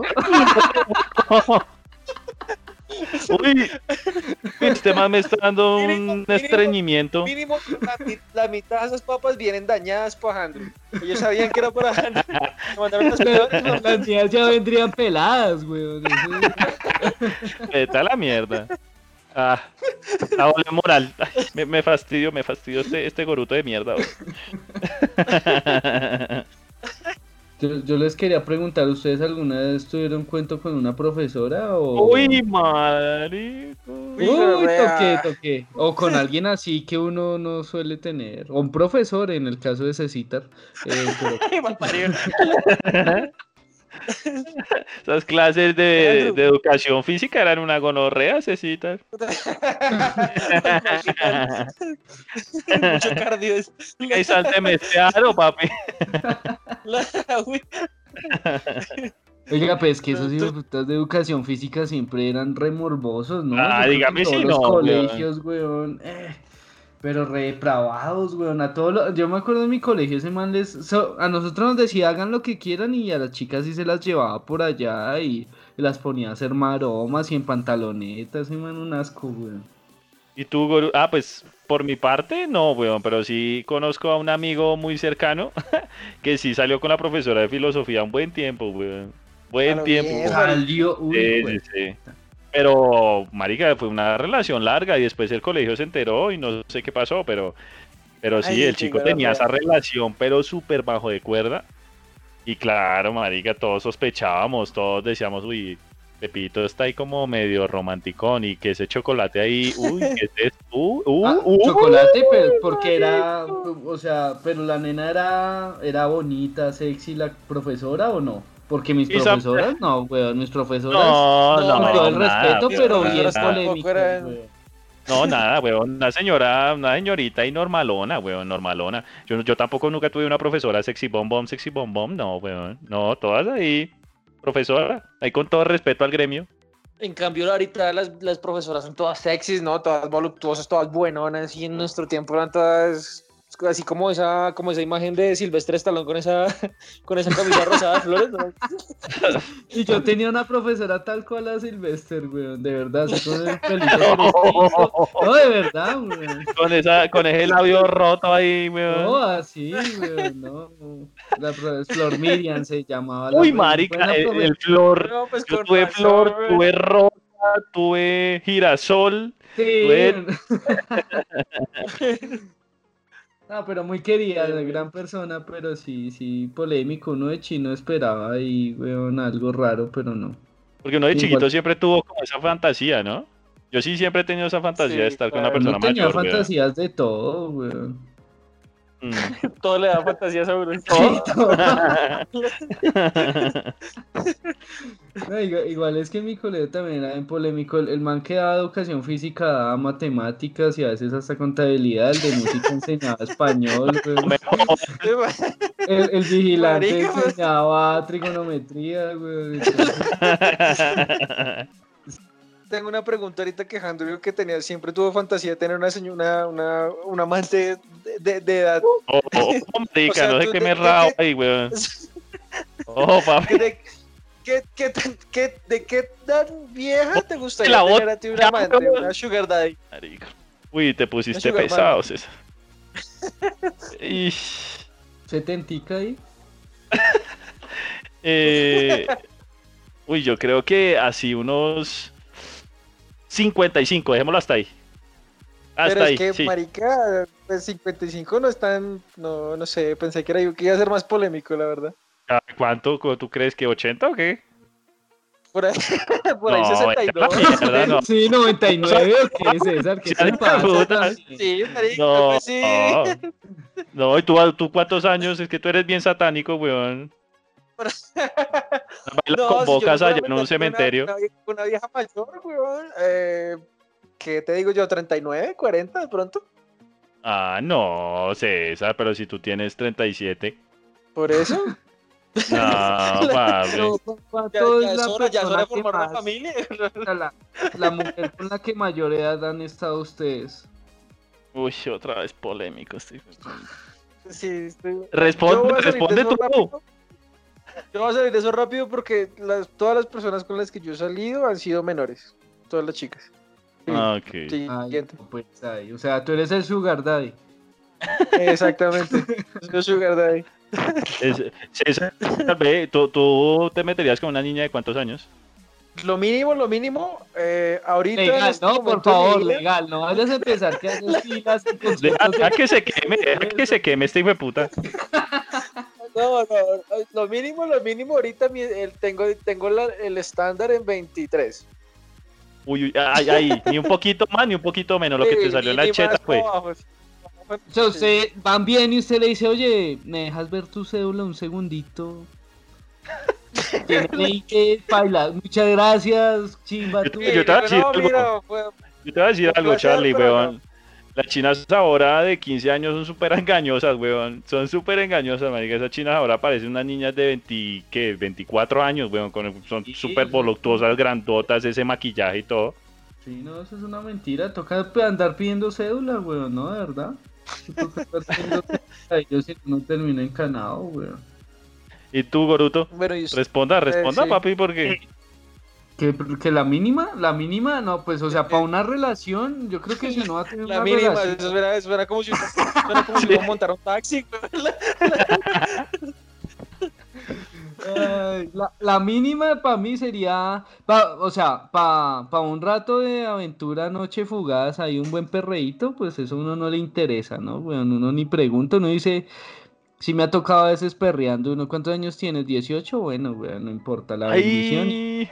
Uy, este man me está dando Mínimo, un mínimo. estreñimiento. Mínimo la, mi- la mitad de esas papas vienen dañadas para Andrew. Ellos sabían que era para Andrew. Las peores. Las, mías ya vendrían peladas, weón. Vete a la mierda. Ah, la doble moral. Ay, me, me fastidio, me fastidio este, este goruto de mierda. Yo, yo les quería preguntar, ¿ustedes alguna vez tuvieron cuento con una profesora o...? Uy, marico. Uy, toqué, toqué. O con alguien así que uno no suele tener. O un profesor, en el caso de Cecitar. Eh, pero-. Esas clases de, de educación física eran una gonorrea, Cecita. Mucho cardio. Hay salte mestearo, papi. Oiga, pues que esos hijos de educación física siempre eran remorbosos, ¿no? Ah, dígame si los no, weón. colegios, weón. eh, pero re depravados, weón. A todos los- Yo me acuerdo de mi colegio, ese man les... so- a nosotros nos decía hagan lo que quieran y a las chicas sí se las llevaba por allá y las ponía a hacer maromas y en pantalonetas, ese man un asco, weón. ¿Y tú, Goru? Ah, pues por mi parte, no, weón, pero sí conozco a un amigo muy cercano que sí salió con la profesora de filosofía un buen tiempo, weón. Buen lo tiempo. bien, weón. Salió, uy, Sí, weón. sí, sí. Pero, marica, fue una relación larga y después el colegio se enteró y no sé qué pasó, pero, pero sí, Ay, el chico tenía esa relación, pero súper bajo de cuerda. Y claro, marica, todos sospechábamos, todos decíamos, uy, Pepito está ahí como medio romanticón y que ese chocolate ahí, uy, ¿qué es esto? Uh, uh, Ah, uh. chocolate, pero porque era, o sea, pero la nena era, era bonita, sexy, la profesora o no? Porque mis profesoras, no, weón, mis profesoras, No, No, no, con todo el nada, respeto, pero weón, bien polémico. No, nada, weón. Una señora, una señorita y normalona, weón, normalona. Yo, yo tampoco nunca tuve una profesora sexy bom bom, sexy bom bom, no, weón. No, todas ahí, profesora, ahí con todo respeto al gremio. En cambio, ahorita las, las profesoras son todas sexys, ¿no? Todas voluptuosas, todas buenonas. Y en nuestro tiempo eran todas así como esa, como esa imagen de Silvestre Stallone con esa, con esa camisa rosada de flores. ¿no? Y yo tenía una profesora tal cual a Sylvester, weón, de verdad, con el pelito. No, de verdad, weón. Con esa, con ese labio roto ahí, weón. No, así, weón, no. La Flor Miriam se llamaba. la Uy, marica, el, flor. No, pues Yo tuve razón, flor, tuve rosa, tuve girasol. Sí. Bueno. No, pero muy querida, Sí, güey. gran persona, pero sí, sí, polémico. Uno de chino esperaba ahí, weón, algo raro, pero no. Porque uno de Igual. chiquito siempre tuvo como esa fantasía, ¿no? Yo sí siempre he tenido esa fantasía Sí, de estar con una persona Uno tenía mayor. weón. fantasías de todo, weón. Mm. Todo le da fantasías a uno. Sí, todo. No, igual, igual es que en mi colegio también era bien polémico. El, el man que daba educación física daba matemáticas y a veces hasta contabilidad. El de música enseñaba español. El, el vigilante Marica, pues. enseñaba trigonometría, weón. Tengo una pregunta ahorita que Andrew que tenía, siempre tuvo fantasía de tener una señora, una, una, una amante de, de- de edad. Oh, oh, oh, marica, O sea, no sé qué me de- ahí, weón. Oh, papi. ¿De qué, qué qué- de qué tan vieja te gustaría La tener a ti una amante, una sugar daddy? Marica. Uy, te pusiste pesado, César. Ish. setentica ahí. Eh, uy, yo creo que así unos 55, dejémoslo hasta ahí. Hasta Pero ahí, es que, sí. marica, pues 55 no es tan, no, no sé, pensé que, era, que iba a ser más polémico, la verdad. Ah, ¿Cuánto cu- tú crees que 80 o qué? Por ahí, por ahí No, vete a la 62. mierda, no. Sí, 99 o qué, César, ¿qué de pasa? Sí, marica, No, pues sí. no, ¿y tú, tú cuántos años? Es que tú eres bien satánico, weón. Baila No, con si bocas a allá en un cementerio. Una, una vie- una vieja mayor, weón. Eh, ¿Qué te digo yo? ¿39? ¿40 de pronto? Ah, no, César, pero si tú tienes 37. ¿Por eso? No, papi. Pero, Ya, ¿cuánto ya es hora, ya es hora de formar una familia. la, la mujer con la que mayor edad han estado ustedes? Uy, otra vez polémico. de- Sí, estoy- Responde, responde tú. rápido. Yo voy a salir de eso rápido porque las, todas las personas con las que yo he salido han sido menores. Todas las chicas. Sí, Ah, ok. sí, Ay, siguiente. pues, ay, o sea, tú eres el sugar daddy. Exactamente. Soy Sugar Daddy. Es- César, ¿tú, tú te meterías con una niña de cuántos años? Lo mínimo, lo mínimo, eh, ahorita. Legal, este no, por favor, legal, no vayas a empezar que haces filas y Deja, que se queme, deja que se queme este hijo de puta. No, no, lo mínimo, lo mínimo ahorita mi- el- tengo, tengo la- el estándar en 23. Uy, uy, ay, ay, ni un poquito más ni un poquito menos, lo que te salió en la cheta, pues. sí. O sea, usted van bien y usted le dice, oye, ¿me dejas ver tu cédula un segundito? Tiene que bailar. Muchas gracias, chimba tú. Yo te voy a decir no, algo. mira, fue- Yo te voy a decir algo, Charlie, pero weón. Las chinas ahora de 15 años son súper engañosas, weón. Son súper engañosas, marica. Esas chinas ahora parecen unas niñas de 20, ¿qué? 24 años, weón. con- son súper sí. voluptuosas, grandotas, ese maquillaje y todo. Sí, no, eso es una mentira. Toca andar pidiendo cédula, weón, ¿no? De verdad. Toca andar pidiendo si no termino encanado, weón. ¿Y tú, Goruto? Bueno, Responda, responda, sí. papi, porque... Que, que la mínima, la mínima, no, pues, o sea, para una relación, yo creo que si no va a tener la una mínima, relación. eso suena, suena como si suena como si uno montara un taxi. la, la mínima para mí sería, pa- o sea, para un rato de aventura, noche fugaz, hay un buen perreíto, pues eso a uno no le interesa, ¿no? Bueno, uno ni pregunta, uno dice, si me ha tocado a veces perreando, uno, ¿cuántos años tienes? ¿18? Bueno, weón, no importa, la bendición. Ay,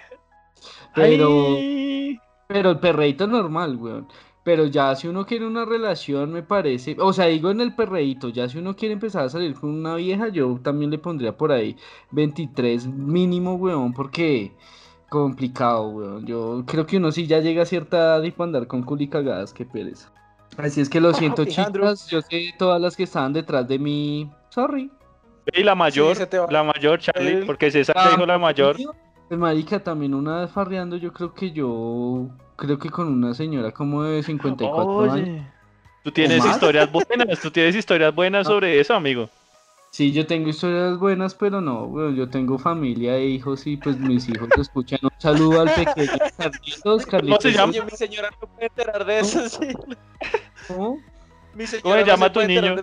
Pero- ay. Pero el perreíto es normal, weón. Pero ya si uno quiere una relación, me parece, o sea, digo en el perreíto, ya si uno quiere empezar a salir con una vieja, yo también le pondría por ahí 23 mínimo, weón, porque complicado, weón. Yo creo que uno sí ya llega a cierta edad y para andar con culicagadas, qué pereza. Así es que lo siento, Alejandro. chicas, yo sé todas las que estaban detrás de mí, sorry. Y la mayor, la mayor, Charlie, El- porque César te dijo la mayor. Pues, marica, también una vez farreando, yo creo que yo, creo que con una señora como de 54 años. Oye, tú tienes historias buenas, tú tienes historias buenas Ah. sobre eso, amigo. Sí, yo tengo historias buenas, pero no, weón, yo tengo familia e hijos y pues mis hijos escuchan. Un saludo al pequeño Carlitos, Carlitos. se llama? Mi señora no puede enterar de eso, sí. ¿cómo? Mi señora ¿Cómo se no llama tu niño?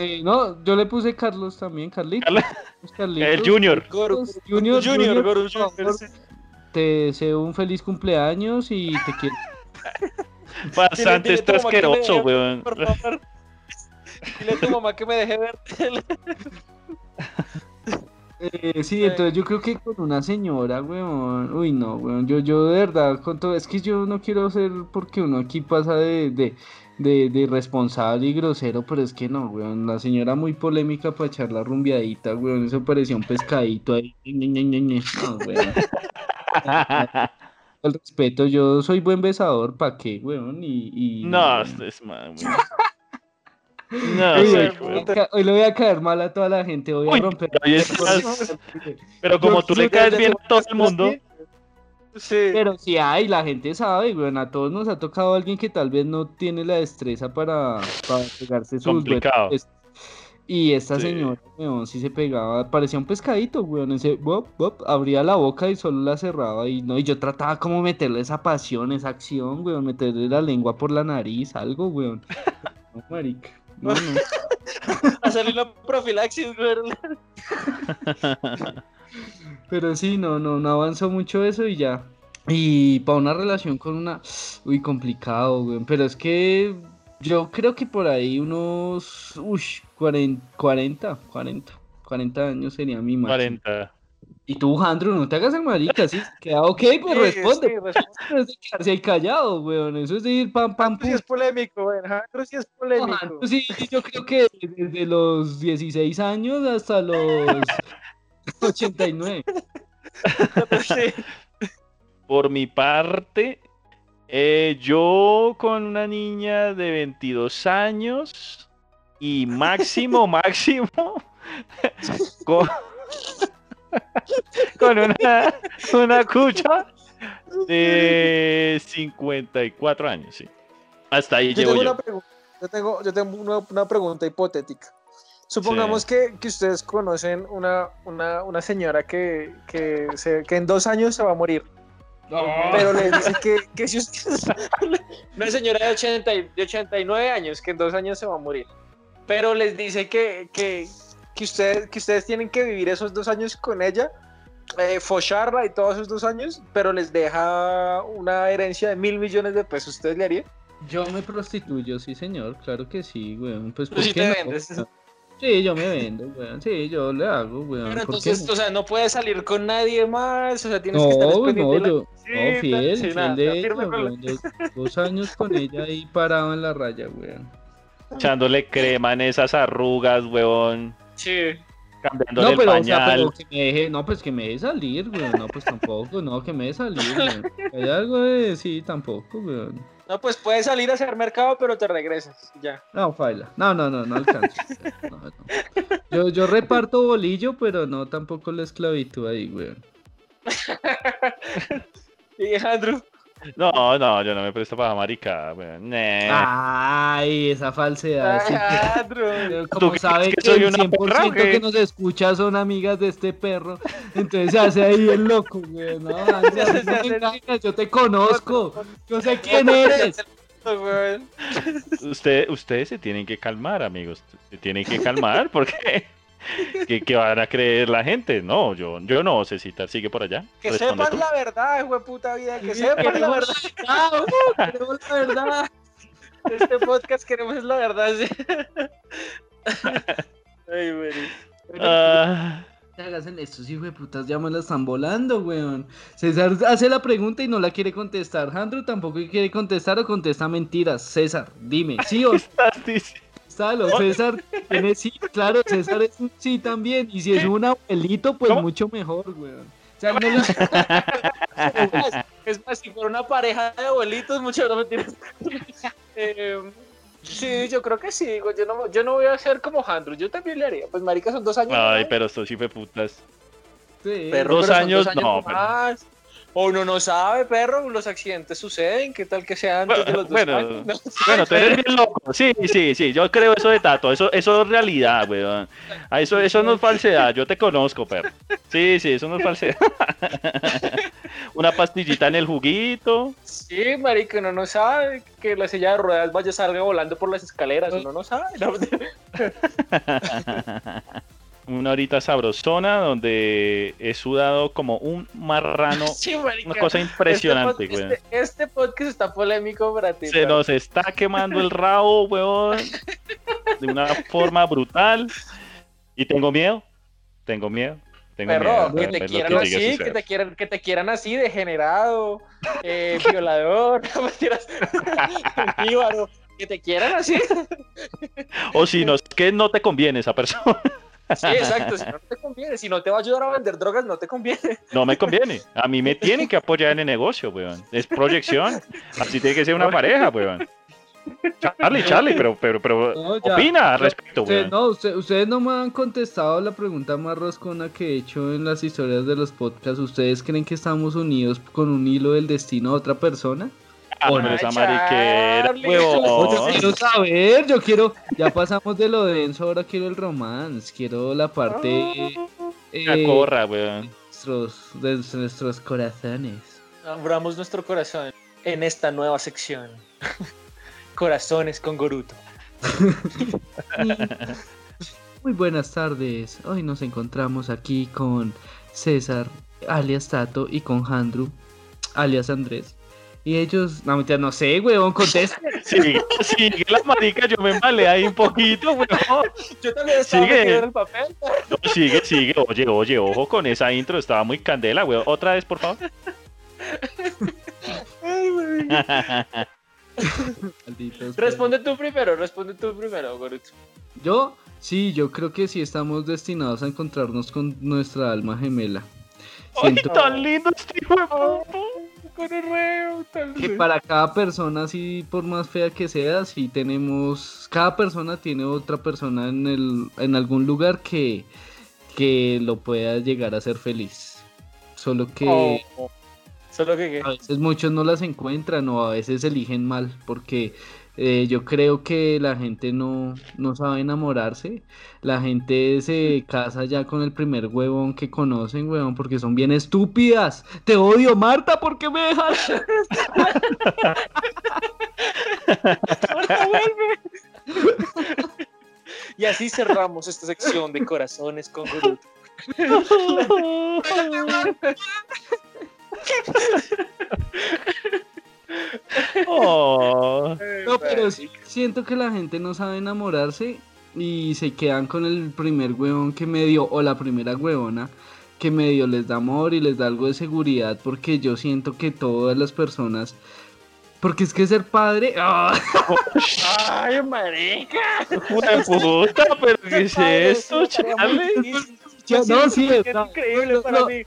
Eh, no, yo le puse Carlos también, Carlitos. El Junior. Junior, Junior, Junior, Junior. Te deseo un feliz cumpleaños y te quiero. Bastante está asqueroso, weón. Por favor. Dile a tu mamá que me deje ver. Eh, sí, entonces yo creo que con una señora, weón. Uy, no, weón. Yo, yo de verdad, con todo, es que yo no quiero ser porque uno aquí pasa de, de, de, de irresponsable y grosero, pero es que no, weón. La señora muy polémica para echar la rumbeadita, weón. Eso parecía un pescadito ahí. No, weón. El respeto, yo soy buen besador, ¿pa' qué, weón? Y, y No, esto es mal, weón. No, hoy, weón. ca- hoy le voy a caer mal a toda la gente, voy a romper. Pero como tú le caes bien a todo el mundo, Sí. Pero sí hay, la gente sabe, weón, a todos nos ha tocado alguien que tal vez no tiene la destreza para, para pegarse sus Complicado. buenos- Y esta Sí. señora, weón, sí se pegaba, parecía un pescadito, weón, ese bop, bop, abría la boca y solo la cerraba y no, y yo trataba como meterle esa pasión, esa acción, weón, meterle la lengua por la nariz, algo, weón. No, marica. No, no. Hacerle la profilaxis, güey. Pero sí, no, no, no avanzó mucho eso y ya. Y para una relación con una... Uy, complicado, güey. Pero es que yo creo que por ahí unos... Uy, 40, 40, 40, 40 años sería mi máximo. 40. Y tú, Andrew, no te hagas el marica, ¿sí? Queda ok, pues Sí, responde. sí, responde. Pero es de quedarse ahí callado, weón. Eso es de ir pam, pam, Andrew sí es polémico, güey. Andrew sí es No, polémico. Andrew, sí, yo creo que desde los 16 años hasta los 89. Sí. Por mi parte, eh, yo con una niña de 22 años y máximo, máximo, con, con una, una cucha de 54 años, sí. Hasta ahí Yo llevo tengo, yo. una pregunta, yo tengo, yo tengo una, una pregunta hipotética. Supongamos Sí. que, que ustedes conocen una, una, una señora que, que, se- que en dos años se va a morir, pero les dice que, que si ustedes... Una señora de, 80 y- de 89 años que en dos años se va a morir, pero les dice que, que, que, ustedes, que ustedes tienen que vivir esos dos años con ella, eh, focharla y todos esos dos años, pero les deja una herencia de mil millones de pesos. ¿Ustedes le harían? Yo me prostituyo, sí señor, claro que sí, weón. Pues Tú ¿por sí qué te no? Sí, yo me vendo, weón. Sí, yo le hago, weón. Pero ¿Por qué entonces, o sea, no puedes salir con nadie más, o sea, tienes que estar No, pendiente no, de la yo, no, fiel, sí, fiel nada, de ella, weón. Dos, dos años con ella ahí parado en la raya, weón. Echándole crema en esas arrugas, weón. Sí. Cambiándole No, pero, el o sea, pañal. pero que me deje, no, pues que me deje salir, weón. No, pues tampoco, no, que me deje salir, weón. Hay algo de, sí, tampoco, weón. No, pues puedes salir a hacer mercado, pero te regresas, ya. No, faila. No, no, no, no alcanzo. No, no. Yo, yo reparto bolillo, pero no tampoco la esclavitud ahí, weón. Y Andrew, No, no, yo no me presto para marica, weón. Nah. Ah, Ay, esa falsedad. Como sabe que que, soy el una 100% perra o qué? que nos escucha son amigas de este perro, entonces se hace ahí el loco, güey. No, no yo te conozco, yo sé quién eres. Usted, ustedes se tienen que calmar, amigos. Se tienen que calmar porque ¿qué, qué van a creer la gente? No, yo, yo no, Cecita, sigue por allá. Que Responde sepan tú. la verdad, hijo de puta vida, que Sí, sepan la verdad. Ah, uh, queremos la verdad. Este podcast queremos la verdad. sí. Ay, güey. Ah, Hagan estos hijos de putas ya me la están volando, weón. César hace la pregunta y no la quiere contestar. Andrew tampoco quiere contestar o contesta mentiras. César, dime, ¿sí o estás diciendo- Salo, César tiene sí, claro, César es un sí también. Y si es un abuelito, pues ¿Cómo? mucho mejor, weón. O sea, no Es más, si fuera una pareja de abuelitos, mucho no me tienes. Eh, sí, yo creo que sí. Yo no, yo no voy a ser como Andrew. Yo también le haría. Pues, marica, son dos años. Ay, ¿no? pero estos sí fue putas. Sí. Perro, Dos pero son años, no, pero- más. O uno no sabe, perro, los accidentes suceden, ¿qué tal que sea antes de los dos Bueno, años? No sé, Bueno, tú eres bien loco. Sí, sí, sí, yo creo eso de Tato. Eso, eso es realidad, weón. Eso, eso no es falsedad. Yo te conozco, perro. Sí, sí, eso no es falsedad. Una pastillita en el juguito. Sí, marica, uno no sabe que la silla de ruedas vaya a salga volando por las escaleras, uno no sabe. Una horita sabrosona donde he sudado como un marrano. Sí, marica. Una cosa impresionante, este, pod- weón. este, este podcast está polémico para ti. Se nos está quemando el rabo, weón. De una forma brutal. Y tengo miedo. Tengo miedo. Tengo miedo. que te quieran así, que te quieran, que te quieran así, degenerado, eh, violador, que te quieran así. O si no, es que no te conviene esa persona. Sí, exacto, si no no te conviene, si no te va a ayudar a vender drogas, no te conviene. No me conviene. A mí me tienen que apoyar en el negocio, weón. Es proyección. Así tiene que ser una pareja, weón. Charlie, Charlie, pero, pero, pero, No, opina al No, respecto, weón. no, usted- ustedes no me han contestado la pregunta más roscona que he hecho en las historias de los podcasts. ¿Ustedes creen que estamos unidos con un hilo del destino a otra persona? Ah, o pero no. esa Ay, mariquera, Charlie. Yo huevón. quiero saber, yo quiero. Ya pasamos de lo denso, ahora quiero el romance. Quiero la parte. La eh, corra, weón. nuestros, de nuestros corazones. Abramos nuestro corazón en esta nueva sección. Corazones con Goruto. Muy buenas tardes. Hoy nos encontramos aquí con César, alias Tato, y con Handru, alias Andrés. Y ellos, no, mentira, no sé, weón, contesta. Sigue, sigue la marica, yo me embalé ahí un poquito, weón. Yo también estaba Sigue. el papel. No, sigue, sigue. Oye, oye, ojo con esa intro, estaba muy candela, weón. Otra vez, por favor. Ay, Responde tú primero, responde tú primero, Goruto. Yo, sí, yo creo que sí estamos destinados a encontrarnos con nuestra alma gemela. ¡Ay, Siento tan lindo este hijo de puta! Que para cada persona, así por más fea que sea, sí tenemos, cada persona tiene otra persona en el, en algún lugar que, que lo pueda llegar a ser feliz. Solo que Oh, Solo que, ¿qué? A veces muchos no las encuentran o a veces eligen mal, porque eh, yo creo que la gente no, no sabe enamorarse. La gente se casa ya con el primer huevón que conocen, huevón, porque son bien estúpidas. Te odio, Marta, ¿por qué me dejas? Marta, vuelve. Y así cerramos esta sección de corazones con Gruto. Oh. No, pero sí, siento que la gente no sabe enamorarse y se quedan con el primer huevón que medio, o la primera huevona que medio les da amor y les da algo de seguridad, porque yo siento que todas las personas, porque es que ser padre, ¡ah! Ay, marica. Puta puta, pero ¿qué es esto, Charlie? Ya, no, sí, es está- increíble no, para no. mí.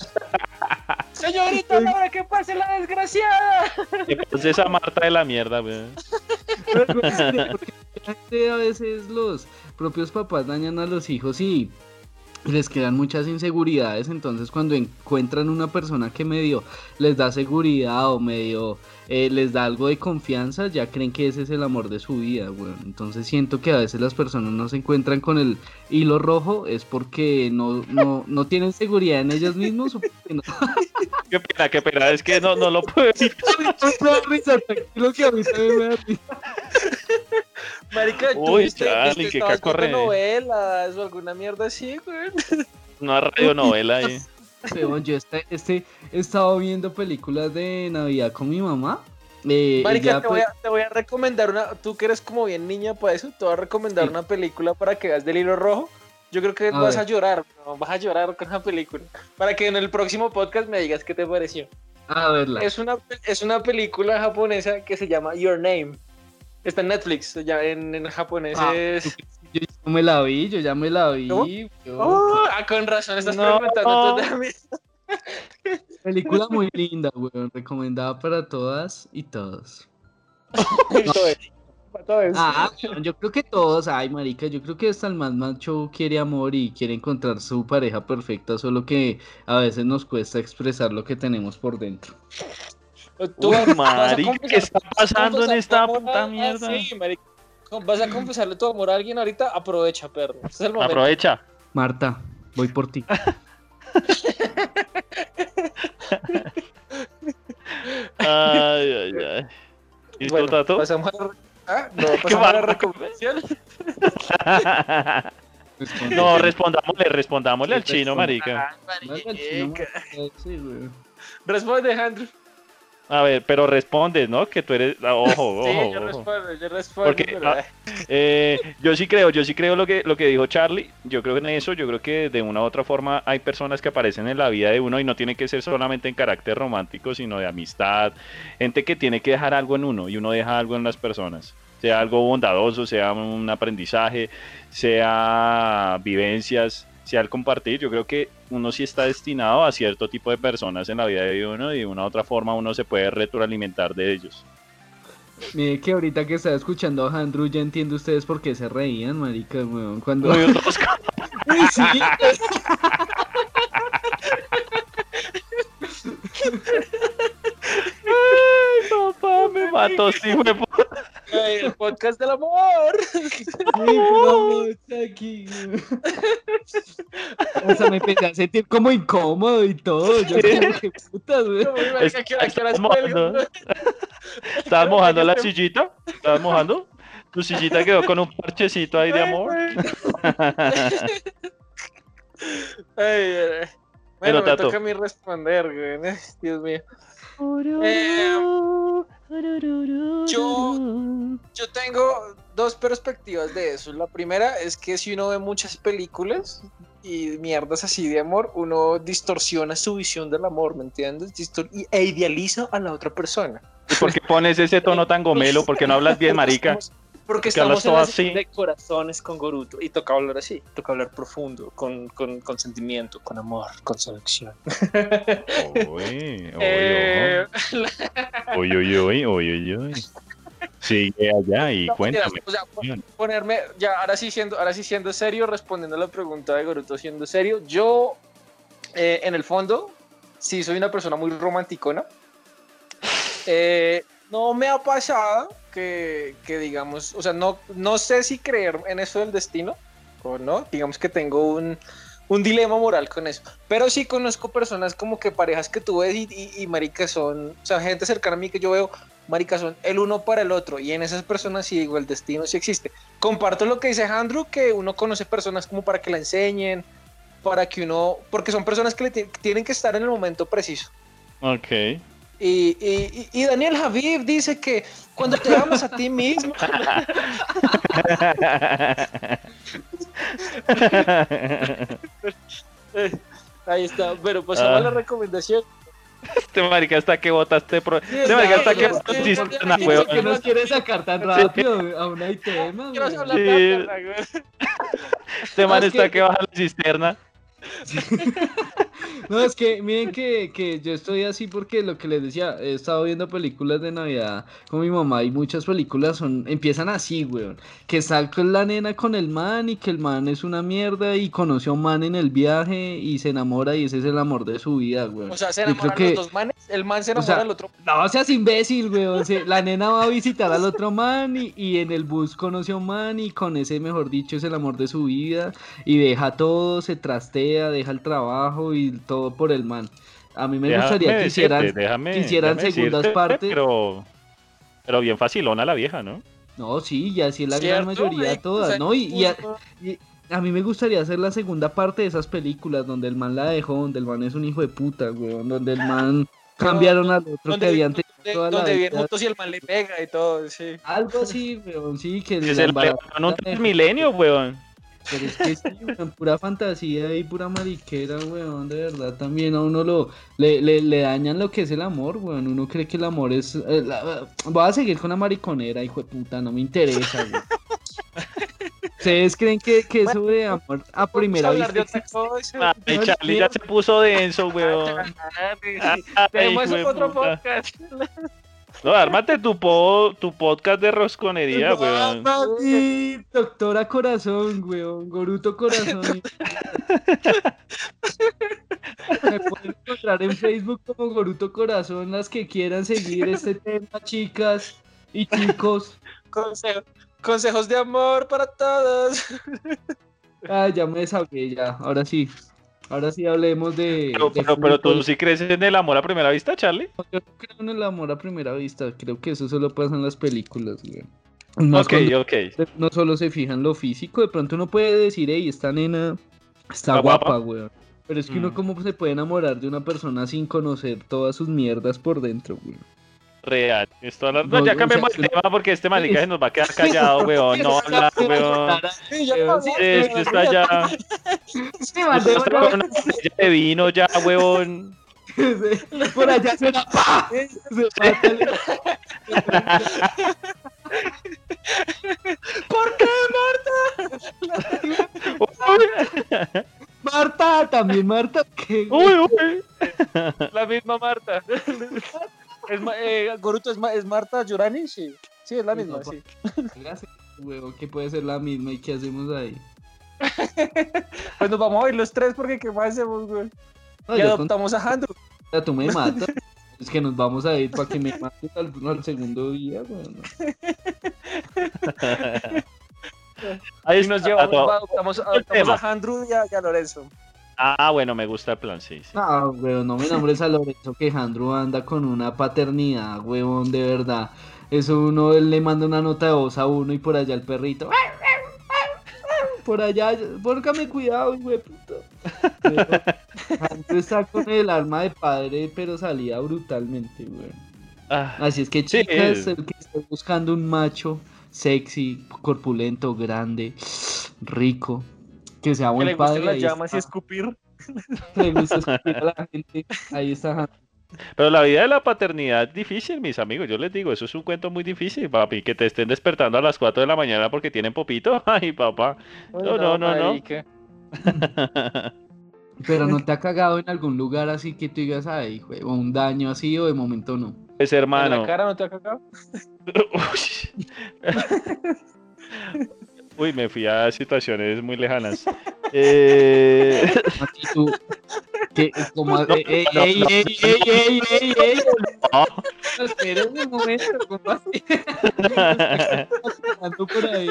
Señorita, ahora que pase la desgraciada. Entonces esa Marta de la mierda, weón. A veces los propios papás dañan a los hijos y les quedan muchas inseguridades, entonces cuando encuentran una persona que medio les da seguridad o medio eh, les da algo de confianza, ya creen que ese es el amor de su vida, weón. Entonces siento que a veces las personas no se encuentran con el hilo rojo, es porque no, no, no tienen seguridad en ellos mismos o no. Qué pena, qué pena, es que no, no lo puedo decir. Me da risa, tranquilo que a mí también me da risa. Marica, tú Uy, viste, Charlie, viendo cacorre. novelas o alguna mierda así, güey. Una radionovela ahí. Weón, yo este, este he estado viendo películas de Navidad con mi mamá. Eh, Marica, ella, te, pues, voy a, te voy a recomendar una. Tú que eres como bien niña para eso, te voy a recomendar Sí. una película para que veas del hilo rojo. Yo creo que A vas ver. a llorar, ¿no? vas a llorar con la película. Para que en el próximo podcast me digas qué te pareció. a verla. Es una, es una película japonesa que se llama Your Name. Está en Netflix, ya en, en japonés Ah, es... Yo ya me la vi, yo ya me la vi. Oh, ah, con razón, estás No. preguntando. Película muy linda, weón. Recomendada para todas y todos. Ah, yo creo que todos, ay, marica, yo creo que hasta el más macho quiere amor y quiere encontrar su pareja perfecta, solo que a veces nos cuesta expresar lo que tenemos por dentro. Tú Uy, marica, ¿qué está pasando en esta puta mierda? Sí, marica. Vas a confesarle tu amor a alguien ahorita, aprovecha, perro. Este es el momento. Aprovecha. Marta, voy por ti. Ay, ay, ay. ¿Y Bueno, tú, Tato? pasamos a ah, no, ¿Qué pasamos a la recomendación. No, respondámosle, respondámosle al chino, marica. Marica. Responde, Andrew. A ver, pero respondes, ¿no? Que tú eres. ah, Ojo, ojo. sí, yo ojo. respondo, yo respondo. Porque, pero, ah, Eh, yo sí creo, yo sí creo lo que, lo que dijo Charlie. Yo creo en eso. Yo creo que de una u otra forma hay personas que aparecen en la vida de uno y no tiene que ser solamente en carácter romántico, sino de amistad. Gente que tiene que dejar algo en uno y uno deja algo en las personas. Sea algo bondadoso, sea un aprendizaje, sea vivencias, sea el compartir. Yo creo que uno sí está destinado a cierto tipo de personas en la vida de uno y de una u otra forma uno se puede retroalimentar de ellos. Mire que ahorita que estaba escuchando a Andrew ya entiendo ustedes por qué se reían, marica, weón. Cuando... Sí, me mató, sí. Ay, el podcast del amor. vamos aquí. O sea, me empecé a sentir como incómodo y todo. Yo putas, ¿qué cuelgo? mojando. ¿Estabas mojando la sillita? ¿Estabas mojando? Tu sillita quedó con un parchecito ahí de amor. Ay, ay, ay. Pero, Bueno, me Tato. toca a mí responder, güey. Dios mío. Eh, yo, yo tengo dos perspectivas de eso. La primera es que si uno ve muchas películas y mierdas así de amor, uno distorsiona su visión del amor, ¿me entiendes? Distor- e idealiza a la otra persona. ¿Y por qué pones ese tono tan gomelo? ¿Por qué no hablas bien, marica? Porque ¿Por qué hablas estamos en la así? de corazones con Goruto y toca hablar así, toca hablar profundo, con, con, con sentimiento, con amor, con selección. Uy, uy, uy, uy, uy, uy, uy. Sigue allá y no, cuéntame. o sea, pon- ponerme, ya, ahora sí siendo, ahora sí siendo serio, respondiendo a la pregunta de Goruto siendo serio, yo, eh, en el fondo, sí soy una persona muy romanticona, Eh, no me ha pasado que, que digamos, o sea, no, no sé si creer en eso del destino o no. Digamos que tengo un, un dilema moral con eso. Pero sí conozco personas como que parejas que tú ves y, y, y maricas son, o sea, gente cercana a mí que yo veo, maricas son el uno para el otro. Y en esas personas sí digo, el destino sí existe. Comparto lo que dice Andrew, que uno conoce personas como para que la enseñen, para que uno, porque son personas que le ti- tienen que estar en el momento preciso. Ok. Y, y- y- Daniel Javib dice que cuando te amas a ti mismo, ahí está, pero pasamos a la Ah. recomendación. Este marica hasta que votaste pro... Este marica hasta que sí, weón. ¿Por qué nos quiere sacar tan rápido? Aún hay temas, Quiero hablar Sí. Este man Es está que- que baja la cisterna. No, es que miren que, que yo estoy así porque lo que les decía, he estado viendo películas de Navidad con mi mamá y muchas películas son empiezan así, weón. Que con la nena con el man y que el man es una mierda y conoció a un man en el viaje y se enamora y ese es el amor de su vida, weón. O sea, se enamoran que- los dos manes, el man se o enamora sea, del otro. No seas imbécil, weón. se- la nena va a visitar al otro man y, y en el bus conoce a un man y con ese, mejor dicho, es el amor de su vida y deja todo, se trastea, deja el trabajo y todo por el man. A mí me Déjame gustaría que hicieran, decirte, déjame- que hicieran déjame segundas decirte, partes. Pero, pero bien facilona la vieja, ¿no? No, sí, y así es la gran ¿Cierto, mayoría? O todas, sea, ¿no? Y, y a, y a mí me gustaría hacer la segunda parte de esas películas donde el man la dejó, donde el man es un hijo de puta, weón, donde el man cambiaron al otro que donde, habían tenido donde, toda la donde viven vida. juntos y el man le pega y todo, sí. Algo así, weón, sí, que Que la se le un la milenio, weón. Pero es que sí, weón, pura fantasía y pura mariquera, weón, de verdad. También a uno lo le, le, le dañan lo que es el amor, weón. Uno cree que el amor es. eh, la- voy a seguir con la mariconera, hijo de puta, no me interesa, weón. ¿Ustedes creen que, que eso de amor a primera vista de otra cosa. No, Charlie ya se puso denso, weón. Tenemos otro podcast. No, ármate tu, po, tu podcast de rosconería, weón. Sí, doctora Corazón, weón, Goruto Corazón. Me pueden encontrar en Facebook como Goruto Corazón, las que quieran seguir este tema, chicas y chicos. Consejo- consejos de amor para todos. Ah, ya me desahogué, ya, ahora sí. Ahora sí hablemos de... Pero, de pero, pero tú sí crees en el amor a primera vista, Charlie. Yo no creo en el amor a primera vista, creo que eso solo pasa en las películas, weón. Más Ok, ok. no solo se fija en lo físico, de pronto uno puede decir, hey, esta nena está ¿Está guapa, guapa? weón. Pero es que uno Mm. cómo se puede enamorar de una persona sin conocer todas sus mierdas por dentro, weón. Real. Esto No, No, ya cambiamos el tema porque este marica se nos va a quedar callado, weón. No habla, weón. Sí, Este está ya. Está con una botella de vino ya, weón. Por allá suena ¡pa! Se mata el- ¿Por qué, Marta, también Marta. ¿qué, Uy, uy. Marta? La misma Marta. Es, eh, Goruto es, ma- es Marta Yurani, sí. Sí, es la misma, No, sí. Huevo, que puede ser la misma y qué hacemos ahí. Pues nos vamos a ir los tres porque ¿qué más hacemos, güey? No, y adoptamos a Andrew. contra tú me matas. Es que nos vamos a ir para que me mates al, al segundo día, weón. Ahí nos está, llevamos, adoptamos, adoptamos a Andrew y a, y a Lorenzo. Ah, bueno, me gusta el plan, sí. sí. No, weón, no me nombres a Lorenzo que Jandro anda con una paternidad, weón, de verdad. Eso uno él le manda una nota de voz a uno y por allá el perrito. Por allá, póngame cuidado, güey, puto. Jandro está con el alma de padre, pero salía brutalmente, weón. Ah, Así es que Sí, chicas, es- el que esté buscando un macho sexy, corpulento, grande, rico, que sea Que buen le gusten padre, las llamas y escupir. le gusta escupir a la gente, ahí está. Pero la vida de la paternidad es difícil, mis amigos. Yo les digo, eso es un cuento muy difícil, papi. Que te estén despertando a las 4 de la mañana porque tienen popito. Ay, papá. No, no, no, no. Pero no te ha cagado en algún lugar así que tú digas, ay, güey, o un daño así, o de momento no. Pues ¿En hermano. la cara no te ha cagado? Uy, me fui a situaciones muy lejanas. Eh, tú- ¿qué? ¿Cómo? No, ey, ey, no, ey, no. ey, ey, ey, ey, ey. no. Espérenme un momento, ¿cómo así? Por ahí.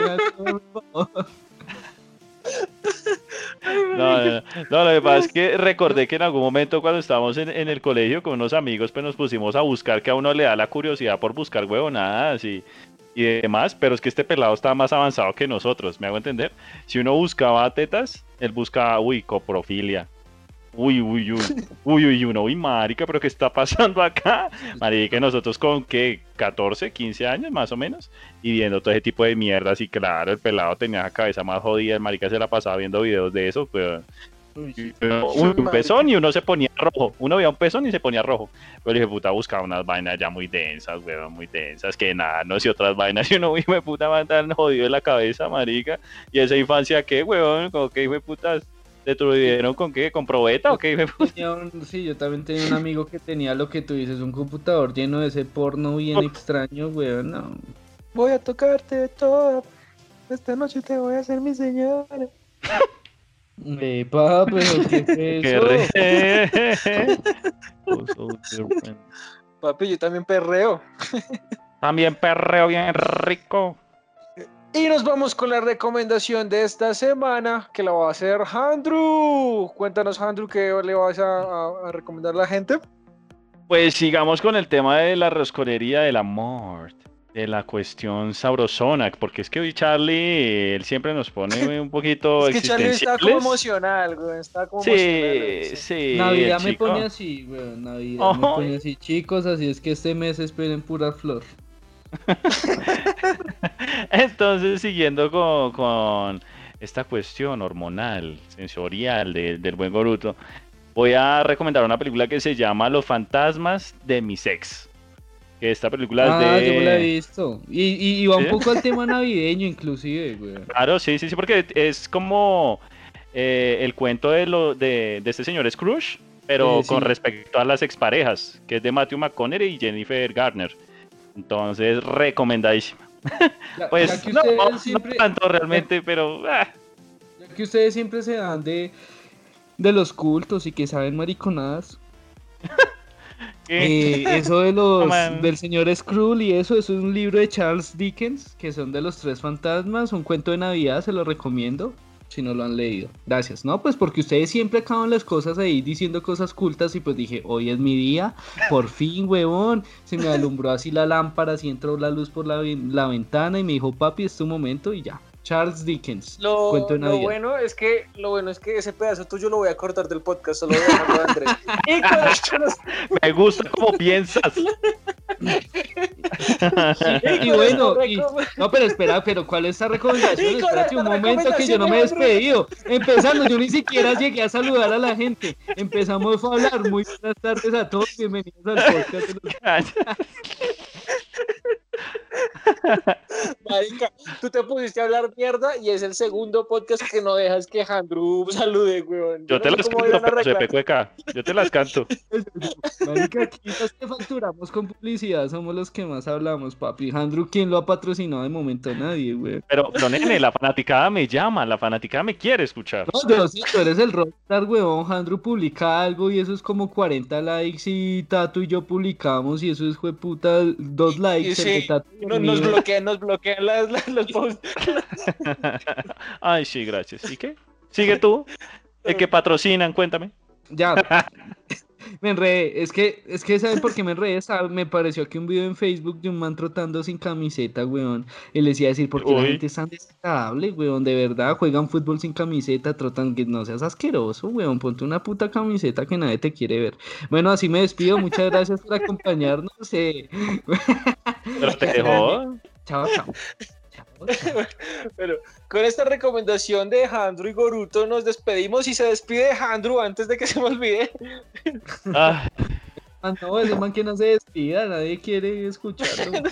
No, no, no, lo que pasa es que recordé que en algún momento cuando estábamos en, en el colegio con unos amigos, pues nos pusimos a buscar, que a uno le da la curiosidad por buscar huevonadas y, y demás, pero es que este pelado estaba más avanzado que nosotros, ¿me hago entender? Si uno buscaba tetas, él buscaba, uy, coprofilia. Uy, uy, uy, uy, uy, uno, uy, marica, pero ¿qué está pasando acá? Marica, nosotros con, ¿qué? 14, 15 años más o menos, y viendo todo ese tipo de mierdas, y claro, el pelado tenía la cabeza más jodida, el marica se la pasaba viendo videos de eso, pero... un marica. pezón y uno se ponía rojo, uno veía un pezón y se ponía rojo, pero dije, puta, buscaba unas vainas ya muy densas, weón, muy densas, que nada, no sé, otras vainas, y uno, uy, me puta, va tan jodido de la cabeza, marica, y esa infancia, ¿qué, weón? Como que, hijo de putas, ¿te tuvieron con qué? ¿Con probeta o qué, hijo de puta? Tenía un- sí, yo también tenía un amigo que tenía lo que tú dices, un computador lleno de ese porno bien extraño, weón. No. Voy a tocarte toda. Esta noche te voy a hacer mi señora. Epa, pero ¿qué es eso? Papi, yo también perreo. También perreo bien rico. Y nos vamos con la recomendación de esta semana, que la va a hacer Andrew. Cuéntanos, Andrew, qué le vas a, a- a recomendar a la gente. Pues sigamos con el tema de la rosconería del amor, de la cuestión sabrosona, porque es que hoy Charlie, él siempre nos pone un poquito Es que Charlie está como emocional, güey. Está como emocional. Sí, sí. Navidad me chico. pone así, weón. Navidad me pone así, chicos. Así es que este mes esperen pura flor. Entonces, siguiendo con, con esta cuestión hormonal, sensorial de- del buen Goruto, voy a recomendar una película que se llama Los fantasmas de mi sex. Que esta película Ah, es de... yo la he visto. Y, y, y va un poco al tema navideño, inclusive, weón. Claro, sí, sí, sí, porque es como eh, el cuento de, lo, de, de este señor Scrooge, pero sí. con respecto a las exparejas, que es de Matthew McConaughey y Jennifer Garner. Entonces, recomendadísima. Pues no, no siempre, tanto realmente, pero... ah, ya que ustedes siempre se dan de, de los cultos y que saben mariconadas. Eh, eso de los del señor Skrull y eso, eso es un libro de Charles Dickens, que son de los tres fantasmas, un cuento de Navidad, se lo recomiendo si no lo han leído. Gracias, ¿no? Pues porque ustedes siempre acaban las cosas ahí diciendo cosas cultas y pues dije, hoy es mi día, por fin, huevón. Se me alumbró así la lámpara, así entró la luz por la, la ventana y me dijo, papi, es tu momento y ya. Charles Dickens, Lo, cuento de lo Navidad. bueno es que lo bueno es que ese pedazo tuyo lo voy a cortar del podcast, solo voy a dejarlo a Andrés. Y con esto nos- Me gusta como piensas. y bueno, y- no, pero espera, pero ¿cuál es esta recomendación? Espérate un momento que yo no me he despedido. Empezando, yo ni siquiera llegué a saludar a la gente. Empezamos a hablar. Muy buenas tardes a todos. Bienvenidos al podcast. de los- Marica, tú te pusiste a hablar mierda y es el segundo podcast que no dejas que Andrew salude, weón. Yo te no las canto, pero se arreglar. pecueca. Yo te las canto. Marica, aquí los que facturamos con publicidad somos los que más hablamos, papi. Andrew, ¿quién lo ha patrocinado de momento? Nadie, güey. Pero, pero nene, la fanaticada me llama, la fanaticada me quiere escuchar. No, pero sí, tú eres el rockstar, huevón. Andrew publica algo y eso es como 40 likes y Tato y yo publicamos y eso es, puta, dos likes. el de sí, el No- nos bloquean, nos bloquean las, las- los posts. Ay, sí, gracias. ¿Y qué? Sigue tú. El que patrocinan, cuéntame. Ya. Me enredé. Es que, es que ¿saben por qué me enredé? Me pareció que un video en Facebook de un man trotando sin camiseta, weón. Y les iba a decir, ¿por qué la gente es tan desagradable, weón? De verdad, juegan fútbol sin camiseta, trotan, que no seas asqueroso, weón. Ponte una puta camiseta que nadie te quiere ver. Bueno, así me despido. Muchas gracias por acompañarnos. eh. Pero te dejó. Chao, chao. Pero con esta recomendación de Andrew y Goruto nos despedimos y se despide Andrew antes de que se me olvide. Ah, Ah, no, ese man que no se despida, nadie quiere escucharlo.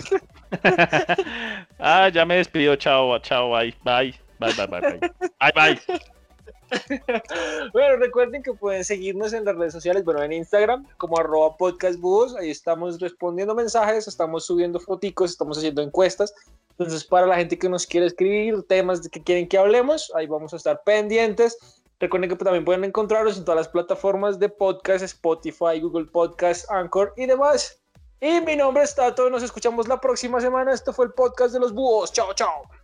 ah, ya me despido. Chao, chao, bye, bye, bye, bye, bye, bye. Bye, bye. Bueno, recuerden que pueden seguirnos en las redes sociales, bueno, en Instagram como arroba podcastbúhos, ahí estamos respondiendo mensajes, estamos subiendo foticos, estamos haciendo encuestas Entonces, para la gente que nos quiere escribir temas que quieren que hablemos, ahí vamos a estar pendientes. Recuerden que también pueden encontrarnos en todas las plataformas de podcast, Spotify, Google Podcast, Anchor y demás. Y mi nombre es Tato, nos escuchamos la próxima semana. Esto fue el podcast de los búhos. Chao, chao.